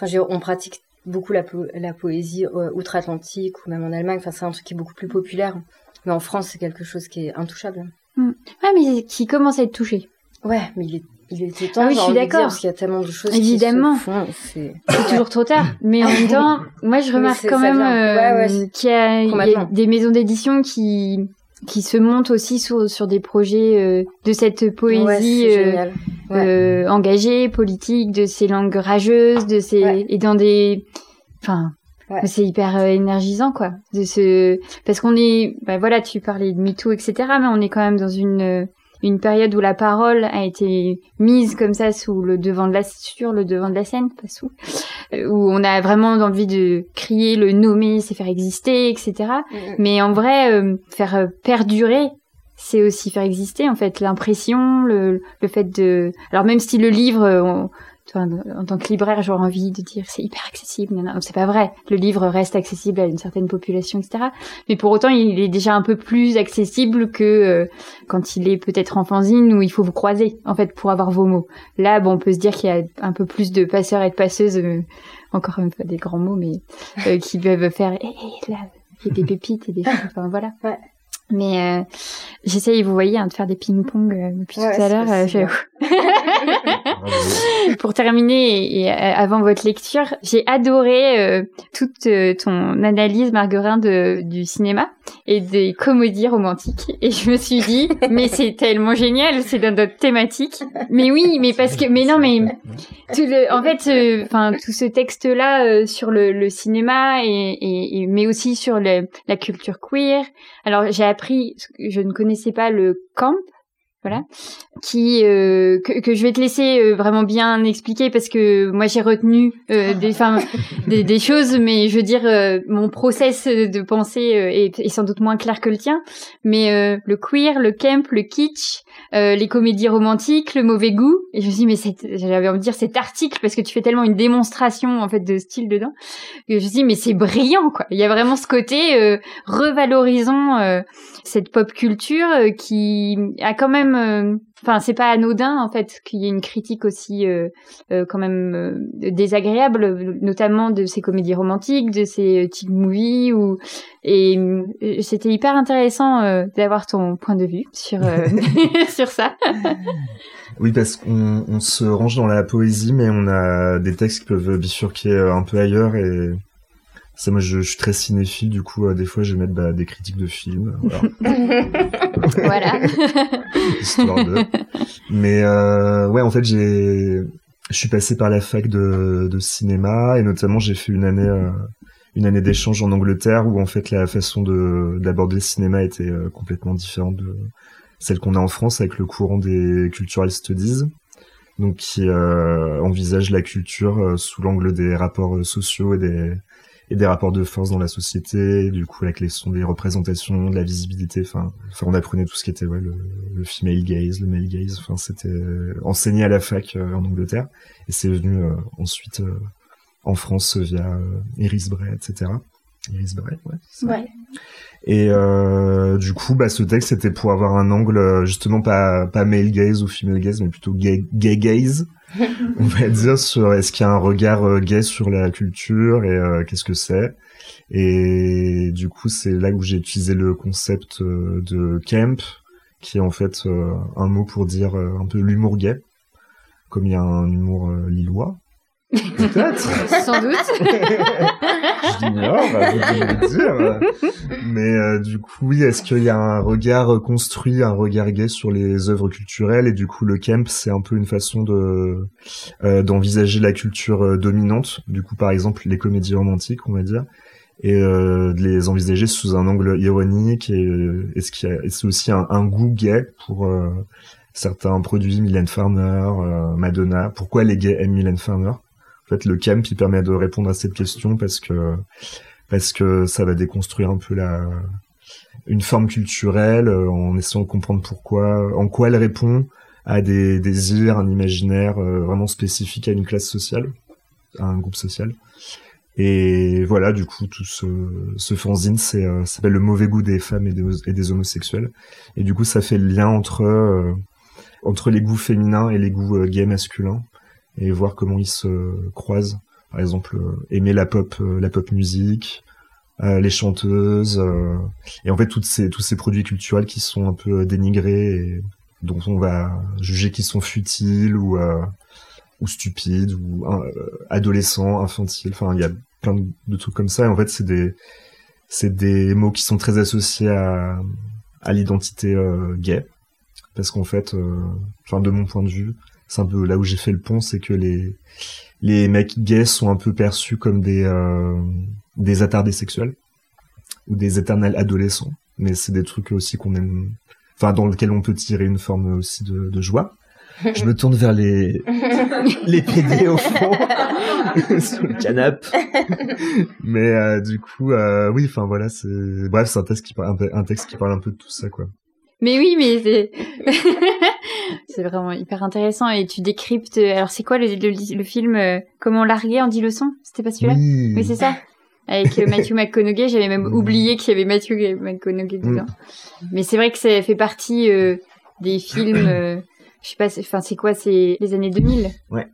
enfin, on pratique beaucoup la, la poésie euh, outre-Atlantique ou même en Allemagne. Enfin, c'est un truc qui est beaucoup plus populaire. Mais en France, c'est quelque chose qui est intouchable. Mm. Ouais, mais qui commence à être touché. Ouais, mais il est il était temps. Ah oui, je suis d'accord. Parce qu'il y a tellement de choses Évidemment. qui se font. C'est toujours trop tard. Mais en même temps, moi, je remarque quand même euh, qu'il y, y, a des maisons d'édition qui qui se monte aussi sur, sur des projets euh, de cette poésie euh, euh, engagée, politique, de ces langues rageuses, de ces et dans des, enfin, c'est hyper énergisant quoi. De ce parce qu'on est, bah voilà, tu parlais de MeToo, etc. Mais on est quand même dans une une période où la parole a été mise comme ça sous le devant de la sur le devant de la scène, pas sous, euh, où on a vraiment envie de crier, le nommer, c'est faire exister, etc. Mm, mm. Mais en vrai, euh, faire euh, perdurer, c'est aussi faire exister en fait l'impression, le, le fait de. Alors même si le livre, en tant que libraire, j'aurais envie de dire c'est hyper accessible. Non, non c'est pas vrai. Le livre reste accessible à une certaine population, etc. Mais pour autant, il est déjà un peu plus accessible que euh, quand il est peut-être en fanzine où il faut vous croiser, en fait, pour avoir vos mots. Là, bon, on peut se dire qu'il y a un peu plus de passeurs et de passeuses, euh, encore une fois des grands mots, mais euh, qui peuvent faire, hé, là, il y a des pépites et des choses, enfin voilà. Ouais. Mais euh, j'essaye, vous voyez, hein, de faire des ping-pong euh, depuis tout à l'heure. Euh, Pour terminer et, avant votre lecture, j'ai adoré toute ton analyse, Marguerin, de, du cinéma et des comédies romantiques. Et je me suis dit, mais c'est tellement génial, c'est dans notre thématique. Mais oui, mais parce que, mais non, mais tout le, en fait, enfin tout ce texte-là euh, sur le, le cinéma et, et, mais aussi sur le, la culture queer. Alors j'ai appris, je ne connaissais pas le camp voilà, qui euh, que, que, je vais te laisser euh, vraiment bien expliquer parce que moi j'ai retenu euh, des, des, des choses, mais je veux dire mon process de pensée est, est, sans doute moins clair que le tien. Mais le queer, le camp, le kitsch, les comédies romantiques, le mauvais goût, et je me suis dit mais j'avais envie de dire cet article parce que tu fais tellement une démonstration en fait de style dedans que je me suis dit mais c'est brillant quoi. Il y a vraiment ce côté revalorisant cette pop culture qui a quand même euh, enfin c'est pas anodin en fait qu'il y ait une critique aussi euh, euh, quand même désagréable notamment de ces comédies romantiques de ces teen movies ou et c'était hyper intéressant d'avoir ton point de vue sur sur ça. Oui parce qu'on on se range dans la poésie mais on a des textes qui peuvent bifurquer un peu ailleurs et ça, moi, je, suis très cinéphile, du coup, euh, des fois, je vais mettre bah, des critiques de films. Voilà. Histoire de. Mais euh, ouais, en fait, j'ai, je suis passé par la fac de, de cinéma et notamment, j'ai fait une année, euh, une année d'échange en Angleterre où en fait, la façon de d'aborder le cinéma était euh, complètement différente de celle qu'on a en France avec le courant des cultural studies donc qui euh, envisage la culture sous l'angle des rapports sociaux et des et des rapports de force dans la société, du coup avec les sons des représentations, de la visibilité, enfin, enfin on apprenait tout ce qui était ouais, le, le female gaze, le male gaze, enfin c'était euh, enseigné à la fac euh, en Angleterre et c'est venu euh, ensuite en France via Iris Bray, etc. Iris Bray, ouais. ouais. Et du coup, bah, ce texte c'était pour avoir un angle justement pas pas male gaze ou female gaze, mais plutôt gay, gay gaze on va dire sur est-ce qu'il y a un regard euh, gay sur la culture et euh, qu'est-ce que c'est? Et du coup, c'est là où j'ai utilisé le concept euh, de camp, qui est en fait un mot pour dire un peu l'humour gay, comme il y a un humour lillois. Peut-être. Sans doute. je l'ignore, bah, vous le dire. Mais euh, du coup, oui, est-ce qu'il y a un regard construit, un regard gay sur les œuvres culturelles? Et du coup, le camp, c'est un peu une façon de euh, d'envisager la culture euh, dominante. Du coup, par exemple, les comédies romantiques, on va dire, et de les envisager sous un angle ironique et est-ce qu'il y a, c'est aussi un, un, goût gay pour certains produits, Mylène Farmer, Madonna? Pourquoi les gays aiment Mylène Farmer? Le camp, il permet de répondre à cette question parce que ça va déconstruire un peu la une forme culturelle euh, en essayant de comprendre pourquoi, en quoi elle répond à des désirs, un imaginaire euh, vraiment spécifique à une classe sociale, à un groupe social. Et voilà, du coup, tout ce, ce fanzine, euh, s'appelle le mauvais goût des femmes et des, homosexuels. Et du coup, ça fait le lien entre les goûts féminins et les goûts gays masculins et voir comment ils se croisent. Par exemple, euh, aimer la pop, euh, la pop musique, euh, les chanteuses, et en fait toutes ces, tous ces produits culturels qui sont un peu dénigrés et dont on va juger qu'ils sont futiles ou ou stupides ou adolescents, infantiles. Enfin, il y a plein de, trucs comme ça. En fait, c'est des c'est des mots qui sont très associés à à l'identité gay parce qu'en fait, enfin de mon point de vue, c'est un peu là où j'ai fait le pont, c'est que les les mecs gays sont un peu perçus comme des euh, des attardés sexuels ou des éternels adolescents, mais c'est des trucs aussi qu'on aime, enfin dans lesquels on peut tirer une forme aussi de, de joie. Je me tourne vers les les PD au fond sur le canapé. Mais euh, du coup, euh, oui, enfin voilà, c'est bref, c'est un texte qui parle un, un texte qui parle un peu de tout ça, quoi. Mais oui, mais c'est c'est vraiment hyper intéressant et tu décryptes. Alors c'est quoi le, le, film euh, Comment larguer en 10 leçons C'était pas celui-là? Oui, c'est ça. Avec euh, Matthew McConaughey, j'avais même oublié qu'il y avait Matthew McConaughey mm. dedans. Mais c'est vrai que ça fait partie euh, des films. je sais pas, enfin c'est quoi C'est les années 2000. Ouais.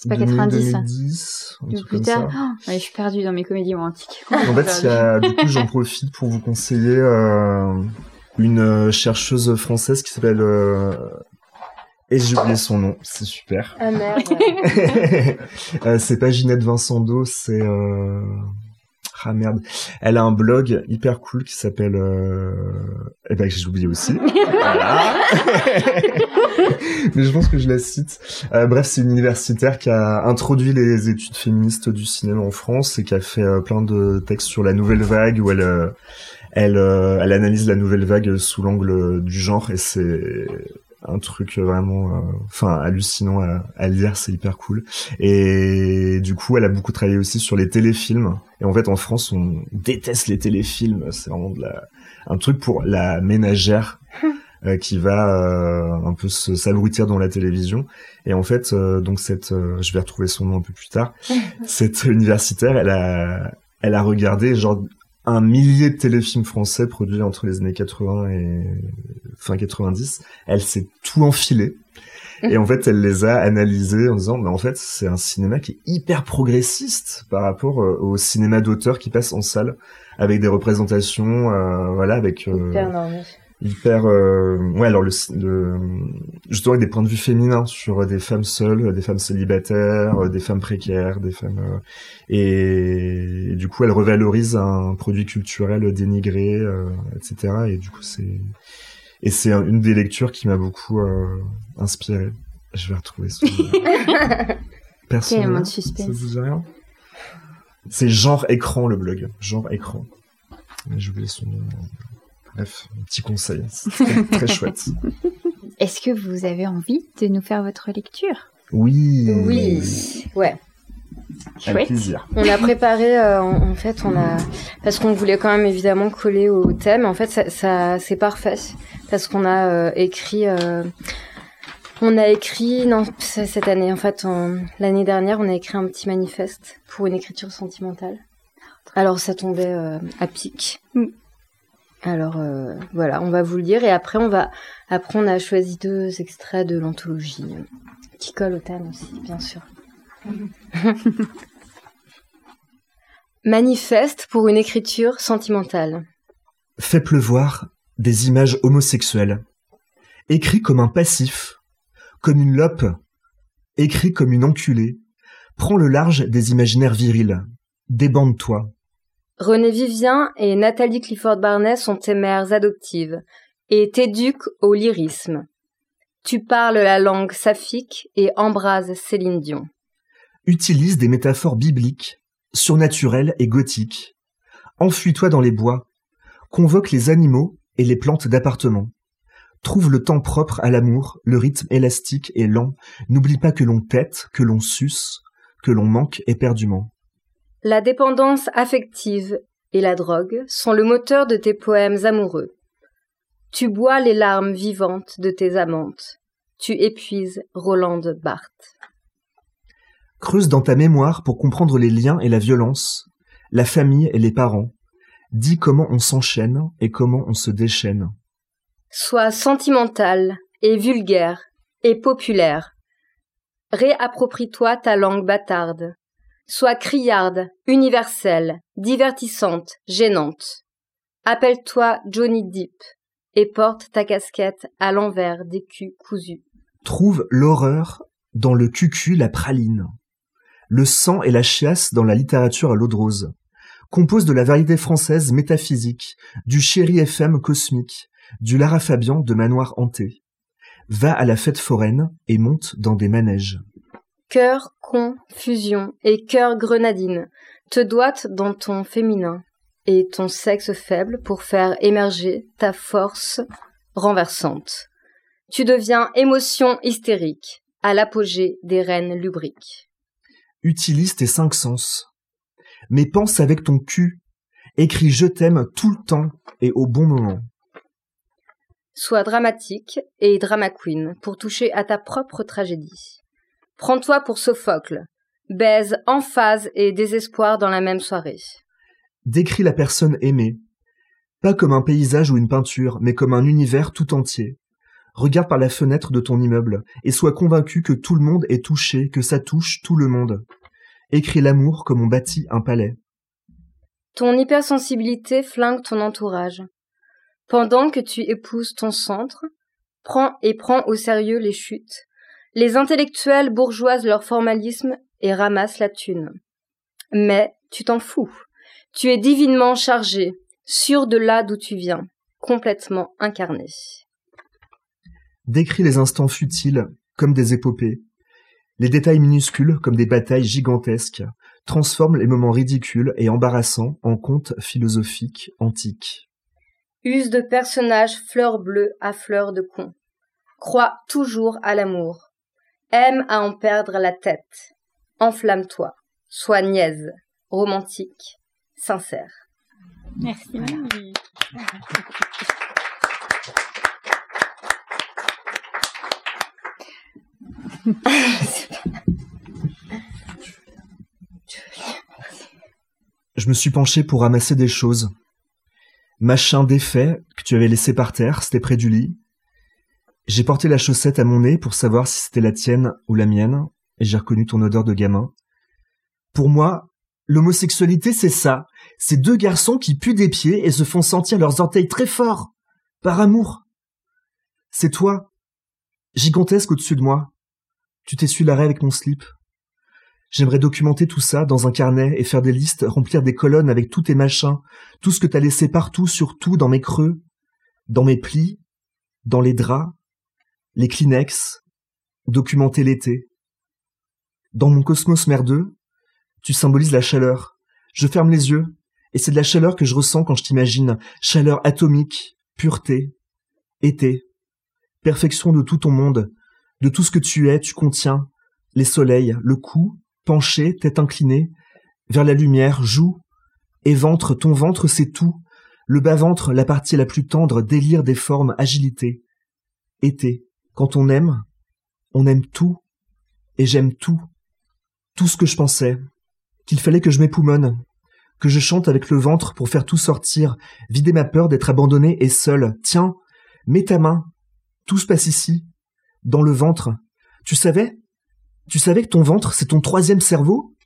C'est pas 90. 2010, un plus tard. Oh, ouais, je suis perdue dans mes comédies romantiques. en fait, y a, du coup, j'en profite pour vous conseiller euh, une chercheuse française qui s'appelle euh... et j'ai oublié son nom, c'est super. Ah merde. euh, c'est pas Ginette Vincendo, c'est euh... Ah merde. Elle a un blog hyper cool qui s'appelle... Euh... Eh ben, j'ai oublié aussi. voilà. Mais je pense que je la cite. Euh, bref, c'est une universitaire qui a introduit les études féministes du cinéma en France et qui a fait euh, plein de textes sur la nouvelle vague où elle... Elle, elle analyse la nouvelle vague sous l'angle du genre et c'est un truc vraiment euh, enfin hallucinant à, à lire c'est hyper cool. Et du coup elle a beaucoup travaillé aussi sur les téléfilms. Et en fait en France on déteste les téléfilms. C'est vraiment de la un truc pour la ménagère euh, qui va euh, un peu s'abrutir dans la télévision. Et en fait donc cette je vais retrouver son nom un peu plus tard cette universitaire elle a elle a regardé genre un millier de téléfilms français produits entre les années 80 et fin 90. Elle s'est tout enfilé. Et en fait, elle les a analysés en disant, mais en fait, c'est un cinéma qui est hyper progressiste par rapport euh, au cinéma d'auteur qui passe en salle, avec des représentations, euh, voilà, avec euh, hyper euh, ouais alors le, le justement avec des points de vue féminins sur des femmes seules des femmes célibataires des femmes précaires des femmes euh, et, du coup elle revalorise un produit culturel dénigré euh, etc et du coup c'est et c'est une des lectures qui m'a beaucoup euh, inspiré. Je vais retrouver ce Personne ça vous a rien? C'est genre écran le blog. Genre écran. J'ai oublié son nom Bref, un petit conseil, très, chouette. Est-ce que vous avez envie de nous faire votre lecture? Oui. Oui, ouais. Avec plaisir. On a préparé, euh, en, fait, on a parce qu'on voulait quand même évidemment coller au thème. En fait, ça, ça c'est parfait parce qu'on a euh, écrit, euh, on a écrit non cette année en fait, l'année dernière, on a écrit un petit manifeste pour une écriture sentimentale. Alors ça tombait à pic. Mm. Alors euh, voilà, on va vous le dire et après on va après on a choisi deux extraits de l'anthologie euh, qui collent au thème aussi, bien sûr. Manifeste pour une écriture sentimentale. Fait pleuvoir des images homosexuelles. Écrit comme un passif, comme une lope, écrit comme une enculée. Prends le large des imaginaires virils. Débande-toi. René Vivien et Nathalie Clifford Barnet sont tes mères adoptives et t'éduquent au lyrisme. Tu parles la langue saphique et embrases Céline Dion. Utilise des métaphores bibliques, surnaturelles et gothiques. Enfuis-toi dans les bois. Convoque les animaux et les plantes d'appartement. Trouve le temps propre à l'amour, le rythme élastique et lent. N'oublie pas que l'on tête, que l'on suce, que l'on manque éperdument. La dépendance affective et la drogue sont le moteur de tes poèmes amoureux. Tu bois les larmes vivantes de tes amantes. Tu épuises Roland Barthes. Creuse dans ta mémoire pour comprendre les liens et la violence, la famille et les parents. Dis comment on s'enchaîne et comment on se déchaîne. Sois sentimental et vulgaire et populaire. Réapproprie-toi ta langue bâtarde. Sois criarde, universelle, divertissante, gênante. Appelle-toi Johnny Deep et porte ta casquette à l'envers des culs cousus. Trouve l'horreur dans le cucu la praline. Le sang et la chiasse dans la littérature à l'eau de rose. Compose de la variété française métaphysique, du chéri FM cosmique, du Lara Fabian de manoir hanté. Va à la fête foraine et monte dans des manèges. Cœur, confusion et cœur grenadine te doite dans ton féminin et ton sexe faible pour faire émerger ta force renversante. Tu deviens émotion hystérique à l'apogée des reines lubriques. Utilise tes cinq sens. Mais pense avec ton cul. Écris je t'aime tout le temps et au bon moment. Sois dramatique et drama queen pour toucher à ta propre tragédie. Prends-toi pour Sophocle. Baise, emphase et désespoir dans la même soirée. Décris la personne aimée. Pas comme un paysage ou une peinture, mais comme un univers tout entier. Regarde par la fenêtre de ton immeuble et sois convaincu que tout le monde est touché, que ça touche tout le monde. Écris l'amour comme on bâtit un palais. Ton hypersensibilité flingue ton entourage. Pendant que tu épouses ton centre, prends et prends au sérieux les chutes, les intellectuels bourgeoisent leur formalisme et ramassent la thune. Mais tu t'en fous. Tu es divinement chargé, sûr de là d'où tu viens, complètement incarné. Décris les instants futiles comme des épopées. Les détails minuscules comme des batailles gigantesques transforment les moments ridicules et embarrassants en contes philosophiques antiques. Use de personnages fleurs bleues à fleurs de con. Crois toujours à l'amour. Aime à en perdre la tête. Enflamme-toi. Sois niaise, romantique, sincère. Merci. Je me suis penché pour ramasser des choses. Machin défait que tu avais laissé par terre, c'était près du lit. J'ai porté la chaussette à mon nez pour savoir si c'était la tienne ou la mienne, et j'ai reconnu ton odeur de gamin. Pour moi, l'homosexualité, c'est ça. C'est deux garçons qui puent des pieds et se font sentir leurs orteils très forts. Par amour. C'est toi. Gigantesque au-dessus de moi. Tu t'essuies l'arrêt avec mon slip. J'aimerais documenter tout ça dans un carnet et faire des listes, remplir des colonnes avec tous tes machins, tout ce que t'as laissé partout, surtout dans mes creux, dans mes plis, dans les draps, les Kleenex, documenter l'été. Dans mon cosmos merdeux, tu symbolises la chaleur. Je ferme les yeux, et c'est de la chaleur que je ressens quand je t'imagine. Chaleur atomique, pureté, été, perfection de tout ton monde, de tout ce que tu es, tu contiens, les soleils, le cou, penché, tête inclinée, vers la lumière, joue, et ventre, ton ventre c'est tout, le bas-ventre, la partie la plus tendre, délire des formes, agilité, été. Quand on aime, on aime tout, et j'aime tout, tout ce que je pensais, qu'il fallait que je m'époumonne, que je chante avec le ventre pour faire tout sortir, vider ma peur d'être abandonné et seul. Tiens, mets ta main, tout se passe ici, dans le ventre. Tu savais Tu savais que ton ventre, c'est ton troisième cerveau?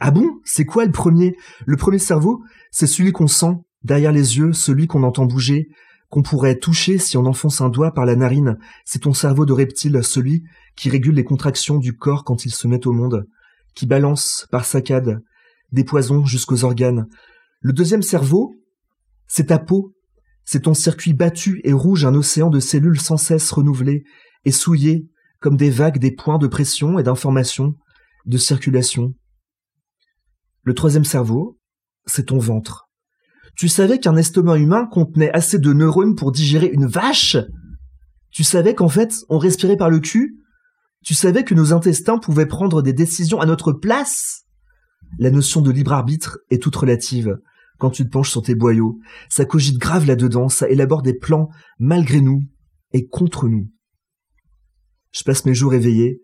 Ah bon? C'est quoi le premier? Le premier cerveau, c'est celui qu'on sent, derrière les yeux, celui qu'on entend bouger, qu'on pourrait toucher si on enfonce un doigt par la narine, c'est ton cerveau de reptile, celui qui régule les contractions du corps quand il se met au monde, qui balance, par saccades, des poisons jusqu'aux organes. Le deuxième cerveau, c'est ta peau, c'est ton circuit battu et rouge, un océan de cellules sans cesse renouvelées et souillées comme des vagues des points de pression et d'information, de circulation. Le troisième cerveau, c'est ton ventre. Tu savais qu'un estomac humain contenait assez de neurones pour digérer une vache? Tu savais qu'en fait, on respirait par le cul? Tu savais que nos intestins pouvaient prendre des décisions à notre place? La notion de libre arbitre est toute relative. Quand tu te penches sur tes boyaux, ça cogite grave là-dedans, ça élabore des plans malgré nous et contre nous. Je passe mes jours éveillés,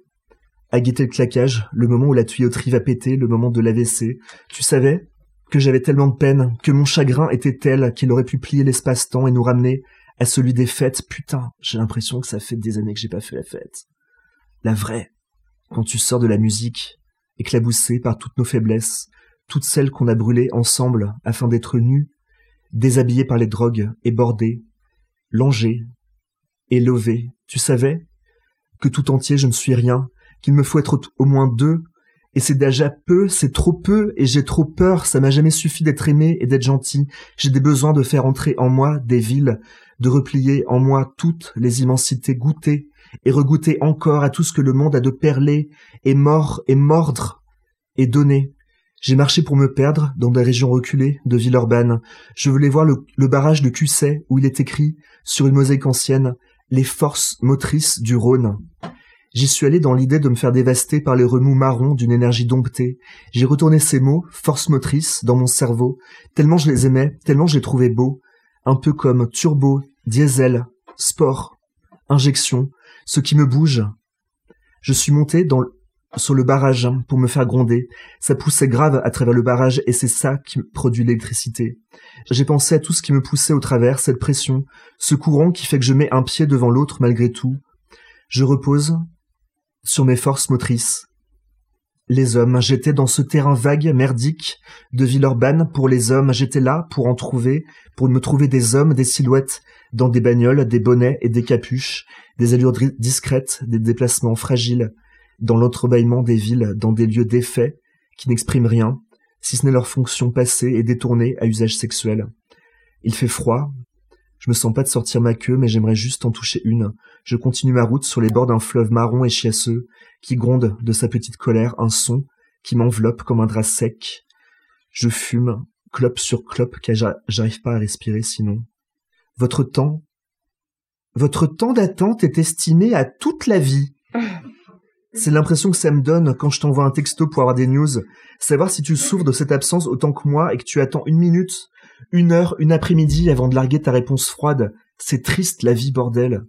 à guetter le claquage, le moment où la tuyauterie va péter, le moment de l'AVC. Tu savais? J'avais tellement de peine, que mon chagrin était tel qu'il aurait pu plier l'espace-temps et nous ramener à celui des fêtes. Putain, j'ai l'impression que ça fait des années que j'ai pas fait la fête. La vraie. Quand tu sors de la musique, éclaboussé par toutes nos faiblesses, toutes celles qu'on a brûlées ensemble afin d'être nus, déshabillés par les drogues et bordés, langés et lovés. Tu savais que tout entier je ne suis rien, qu'il me faut être au moins deux et c'est déjà peu, c'est trop peu, et j'ai trop peur, ça m'a jamais suffi d'être aimé et d'être gentil. J'ai des besoins de faire entrer en moi des villes, de replier en moi toutes les immensités, goûter et regoûter encore à tout ce que le monde a de perler, et mort et mordre et donner. J'ai marché pour me perdre dans des régions reculées de Villeurbanne. Je voulais voir le, le barrage de Cusset où il est écrit, sur une mosaïque ancienne, les forces motrices du Rhône. J'y suis allé dans l'idée de me faire dévaster par les remous marrons d'une énergie domptée. J'ai retourné ces mots, force motrice, dans mon cerveau, tellement je les aimais, tellement je les trouvais beaux, un peu comme turbo, diesel, sport, injection, ce qui me bouge. Je suis monté dans sur le barrage pour me faire gronder. Ça poussait grave à travers le barrage et c'est ça qui produit l'électricité. J'ai pensé à tout ce qui me poussait au travers, cette pression, ce courant qui fait que je mets un pied devant l'autre malgré tout. Je repose, sur mes forces motrices. Les hommes, j'étais dans ce terrain vague, merdique, de Villeurbanne pour les hommes, j'étais là pour en trouver, pour me trouver des hommes, des silhouettes, dans des bagnoles, des bonnets et des capuches, des allures discrètes, des déplacements fragiles, dans l'entrebâillement des villes, dans des lieux défaits, qui n'expriment rien, si ce n'est leur fonction passée et détournée à usage sexuel. Il fait froid. Je me sens pas de sortir ma queue, mais j'aimerais juste en toucher une. Je continue ma route sur les bords d'un fleuve marron et chiasseux, qui gronde de sa petite colère un son qui m'enveloppe comme un drap sec. Je fume, clope sur clope, car j'arrive pas à respirer sinon. Votre temps, votre temps d'attente est estimé à toute la vie. C'est l'impression que ça me donne quand je t'envoie un texto pour avoir des news. Savoir si tu souffres de cette absence autant que moi et que tu attends une minute, une heure, une après-midi avant de larguer ta réponse froide. C'est triste la vie, bordel.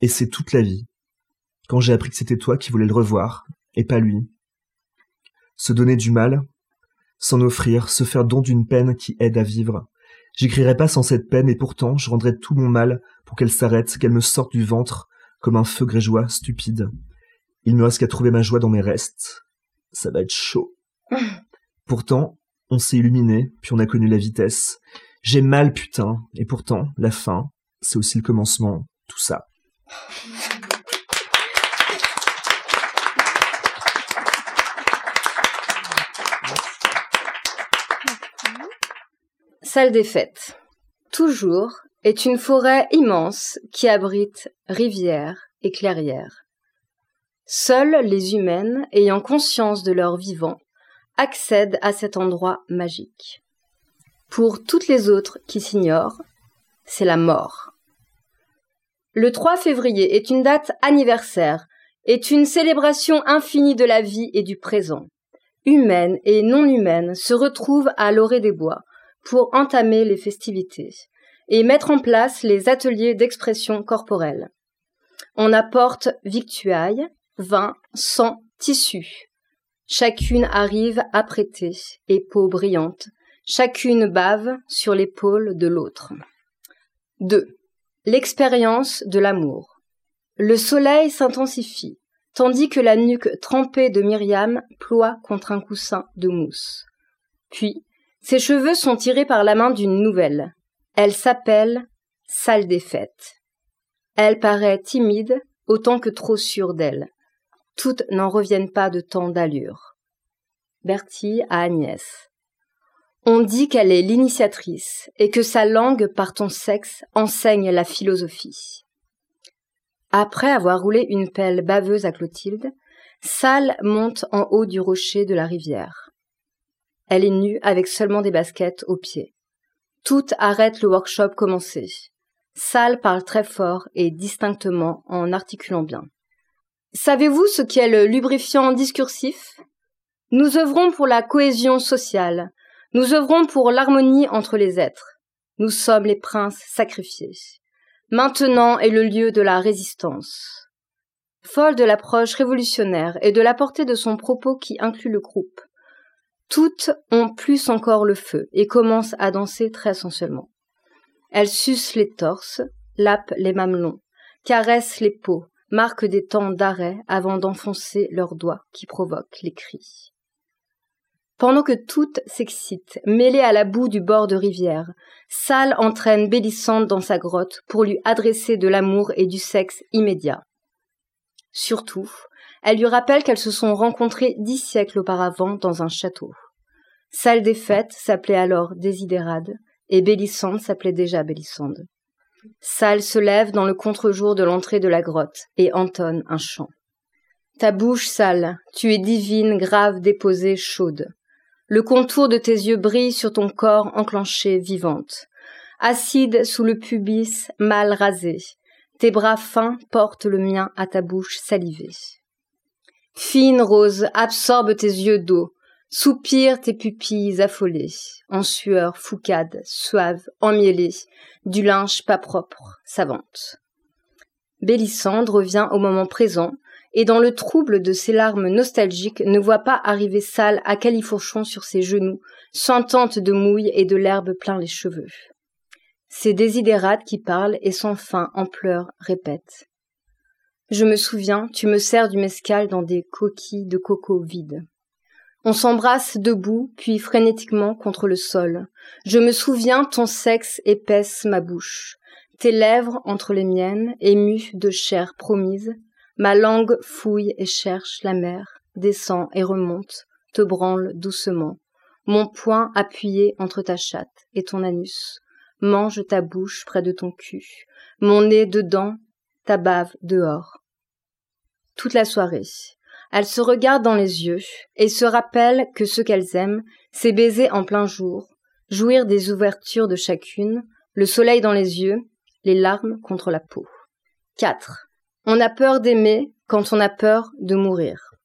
Et c'est toute la vie. Quand j'ai appris que c'était toi qui voulais le revoir, et pas lui. Se donner du mal, s'en offrir, se faire don d'une peine qui aide à vivre. J'écrirais pas sans cette peine et pourtant je rendrais tout mon mal pour qu'elle s'arrête, qu'elle me sorte du ventre comme un feu grégeois stupide. Il me reste qu'à trouver ma joie dans mes restes. Ça va être chaud. Pourtant, s'est illuminé, puis on a connu la vitesse. J'ai mal, putain. Et pourtant, la fin, c'est aussi le commencement. Tout ça. Salle des fêtes. Toujours est une forêt immense qui abrite rivières et clairières. Seules les humaines, ayant conscience de leur vivant, accèdent à cet endroit magique. Pour toutes les autres qui s'ignorent, c'est la mort. Le 3 février est une date anniversaire, est une célébration infinie de la vie et du présent. Humaines et non humaines se retrouvent à l'orée des bois pour entamer les festivités et mettre en place les ateliers d'expression corporelle. On apporte victuailles, vin, sang, tissu. Chacune arrive apprêtée et peau brillante. Chacune bave sur l'épaule de l'autre. 2. L'expérience de l'amour. Le soleil s'intensifie, tandis que la nuque trempée de Myriam ploie contre un coussin de mousse. Puis, ses cheveux sont tirés par la main d'une nouvelle. Elle s'appelle Salle des fêtes. Elle paraît timide autant que trop sûre d'elle toutes n'en reviennent pas de tant d'allure. Bertie à Agnès. On dit qu'elle est l'initiatrice et que sa langue par ton sexe enseigne la philosophie. Après avoir roulé une pelle baveuse à Clotilde, Salle monte en haut du rocher de la rivière. Elle est nue avec seulement des baskets aux pieds. Toutes arrêtent le workshop commencé. Salle parle très fort et distinctement en articulant bien. Savez-vous ce qu'est le lubrifiant discursif? Nous œuvrons pour la cohésion sociale. Nous œuvrons pour l'harmonie entre les êtres. Nous sommes les princes sacrifiés. Maintenant est le lieu de la résistance. Folle de l'approche révolutionnaire et de la portée de son propos qui inclut le groupe. Toutes ont plus encore le feu et commencent à danser très sensuellement. Elles sucent les torses, lapent les mamelons, caressent les peaux, marquent des temps d'arrêt avant d'enfoncer leurs doigts qui provoquent les cris. Pendant que toutes s'excitent, mêlées à la boue du bord de rivière, Salle entraîne Bélissande dans sa grotte pour lui adresser de l'amour et du sexe immédiat. Surtout, elle lui rappelle qu'elles se sont rencontrées dix siècles auparavant dans un château. Salle des fêtes s'appelait alors Désidérade, et Bélissande s'appelait déjà Bélissande. Salle se lève dans le contre-jour de l'entrée de la grotte et entonne un chant. Ta bouche sale, tu es divine, grave, déposée, chaude. Le contour de tes yeux brille sur ton corps enclenché, vivante. Acide sous le pubis, mal rasé. Tes bras fins portent le mien à ta bouche salivée. Fine rose, absorbe tes yeux d'eau, soupire tes pupilles affolées, en sueur foucade, suave, emmêlée, du linge pas propre, savante. Bélissande revient au moment présent, et dans le trouble de ses larmes nostalgiques ne voit pas arriver sale à califourchon sur ses genoux, sentante de mouille et de l'herbe plein les cheveux. C'est Désidérate qui parle et sans fin en pleurs répète. Je me souviens, tu me sers du mescal dans des coquilles de coco vides. On s'embrasse debout, puis frénétiquement contre le sol. Je me souviens, ton sexe épaisse ma bouche. Tes lèvres entre les miennes, émues de chair promise. Ma langue fouille et cherche la mer, descend et remonte, te branle doucement. mon poing appuyé entre ta chatte et ton anus, mange ta bouche près de ton cul, mon nez dedans, ta bave dehors. Toute la soirée, elles se regardent dans les yeux et se rappellent que ce qu'elles aiment, c'est baiser en plein jour, jouir des ouvertures de chacune, le soleil dans les yeux, les larmes contre la peau. 4. On a peur d'aimer quand on a peur de mourir.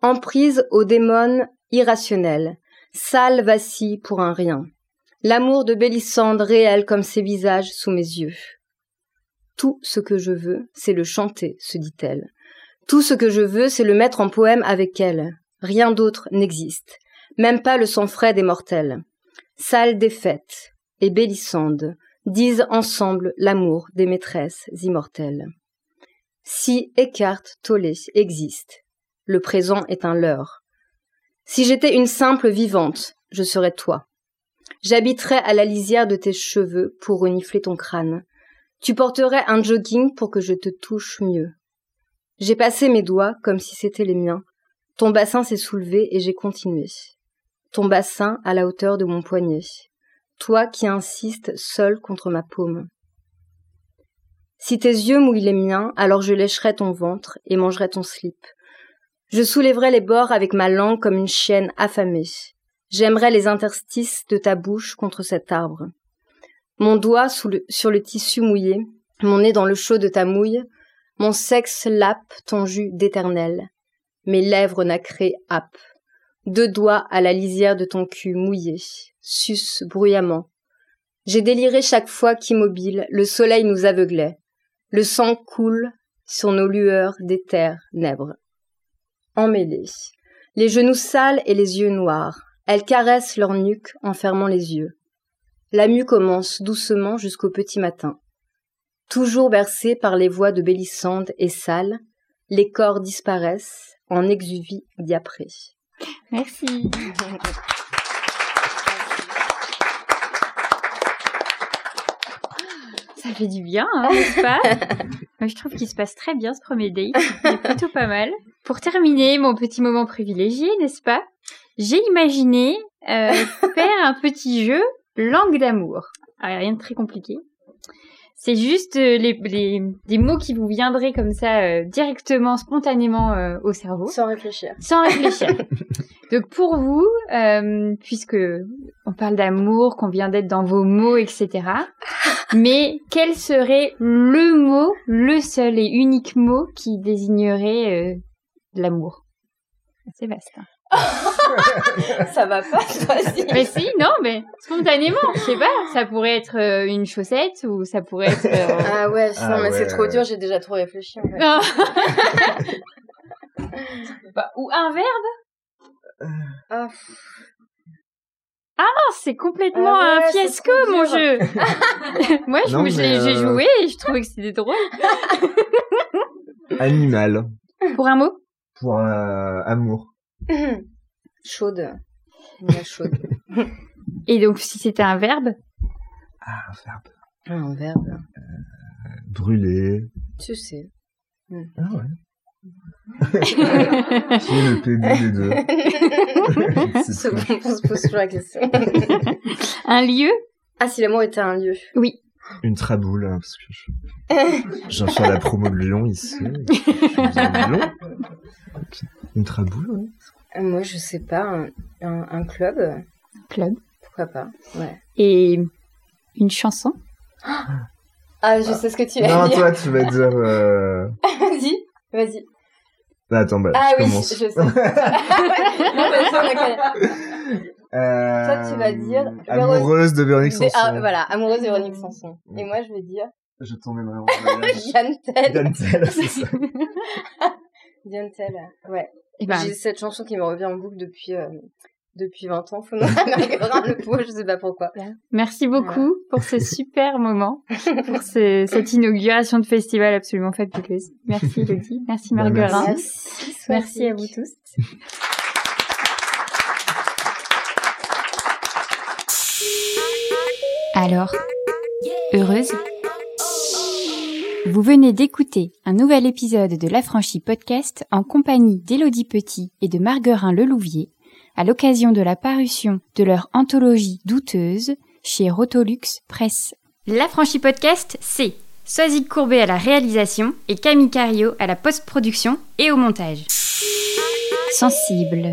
Emprise aux démons irrationnels, sale vacille pour un rien. L'amour de Bélissande réel comme ses visages sous mes yeux. Tout ce que je veux, c'est le chanter, se dit-elle. Tout ce que je veux, c'est le mettre en poème avec elle. Rien d'autre n'existe. Même pas le sang frais des mortels. Salle défaite et Bélissande disent ensemble l'amour des maîtresses immortelles. Si Eckhart Tolle existe, le présent est un leurre. Si j'étais une simple vivante, je serais toi. J'habiterais à la lisière de tes cheveux pour renifler ton crâne. Tu porterais un jogging pour que je te touche mieux. J'ai passé mes doigts comme si c'était les miens. Ton bassin s'est soulevé et j'ai continué. Ton bassin à la hauteur de mon poignet. Toi qui insistes seul contre ma paume. Si tes yeux mouillent les miens, alors je lécherai ton ventre et mangerai ton slip. Je soulèverai les bords avec ma langue comme une chienne affamée. J'aimerais les interstices de ta bouche contre cet arbre. Mon doigt sur le tissu mouillé, mon nez dans le chaud de ta mouille, mon sexe lappe ton jus d'éternel. Mes lèvres nacrées happent. Deux doigts à la lisière de ton cul mouillé, suce bruyamment. J'ai déliré chaque fois qu'immobile, le soleil nous aveuglait. Le sang coule sur nos lueurs d'éther nèbres. Emmêlées, les genoux sales et les yeux noirs, elles caressent leur nuque en fermant les yeux. La mue commence doucement jusqu'au petit matin. Toujours bercés par les voix de Bélissande et sales, les corps disparaissent en exuvie diaprée. Merci. Ça fait du bien, hein, n'est-ce pas? Je trouve qu'il se passe très bien ce premier date. C'est plutôt pas mal. Pour terminer mon petit moment privilégié, n'est-ce pas? J'ai imaginé euh, faire un petit jeu langue d'amour. rien de très compliqué. C'est juste euh, les, les, des mots qui vous viendraient comme ça euh, directement, spontanément euh, au cerveau. Sans réfléchir. Sans réfléchir. Donc pour vous, puisque on parle d'amour, qu'on vient d'être dans vos mots, etc. Mais quel serait le mot, le seul et unique mot qui désignerait l'amour? C'est vaste. Hein. ça va pas, Mais si, non, mais spontanément, je sais pas, ça pourrait être euh, une chaussette ou ça pourrait être. Euh, ah ouais, ah non, mais c'est trop dur, j'ai déjà trop réfléchi en fait. bah, ou un verbe Ah, ah c'est complètement ah un fiasco mon jeu. Moi, j'ai euh, joué et je trouvais que c'était drôle. Animal. Pour un mot? Pour un amour. chaude. chaude. Et donc, si c'était un verbe Ah, un verbe. Ah, un verbe. Euh, brûler. Tu sais. Hmm. Ah ouais. Qui est le PD des deux On se pose toujours la question. un lieu Ah, si l'amour était un lieu. Oui. Une traboule, hein, parce que je... j'en fais la promo de Lyon ici. Je viens de Lyon. Une traboule, oui. Euh, moi, je sais pas, un, un, club. Un club. Pourquoi pas, ouais. Et une chanson Ah, je sais ce que tu vas dire. Non, toi, tu vas dire... Euh... vas-y, vas-y. Attends, bah, ah, je oui, commence. je sais. non, euh... Toi, tu vas dire... Amoureuse de Véronique Sanson. Ah, voilà, amoureuse de Véronique Sanson. Et moi, je vais dire... Je t'emmènerai en voyage. Yann Tell. C'est ça. Yann Tell, ouais. Eh ben, J'ai cette chanson qui me revient en boucle depuis euh, depuis 20 ans. Faut le pot, je sais pas pourquoi. Merci beaucoup pour ce super moment, pour ce, cette inauguration de festival absolument fabuleuse. Merci Elodie, merci bah, Marguerite. Merci, merci à vous tous. Alors, heureuse vous venez d'écouter un nouvel épisode de l'Affranchi Podcast en compagnie d'Élodie Petit et de Marguerin Lelouvier, à l'occasion de la parution de leur anthologie douteuse chez Rotolux Presse. L'affranchi podcast, c'est Soazic Courbet à la réalisation et Camille Cario à la post-production et au montage. Sensible,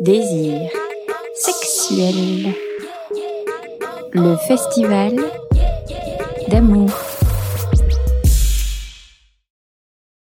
désir, sexuel. Le festival d'amour.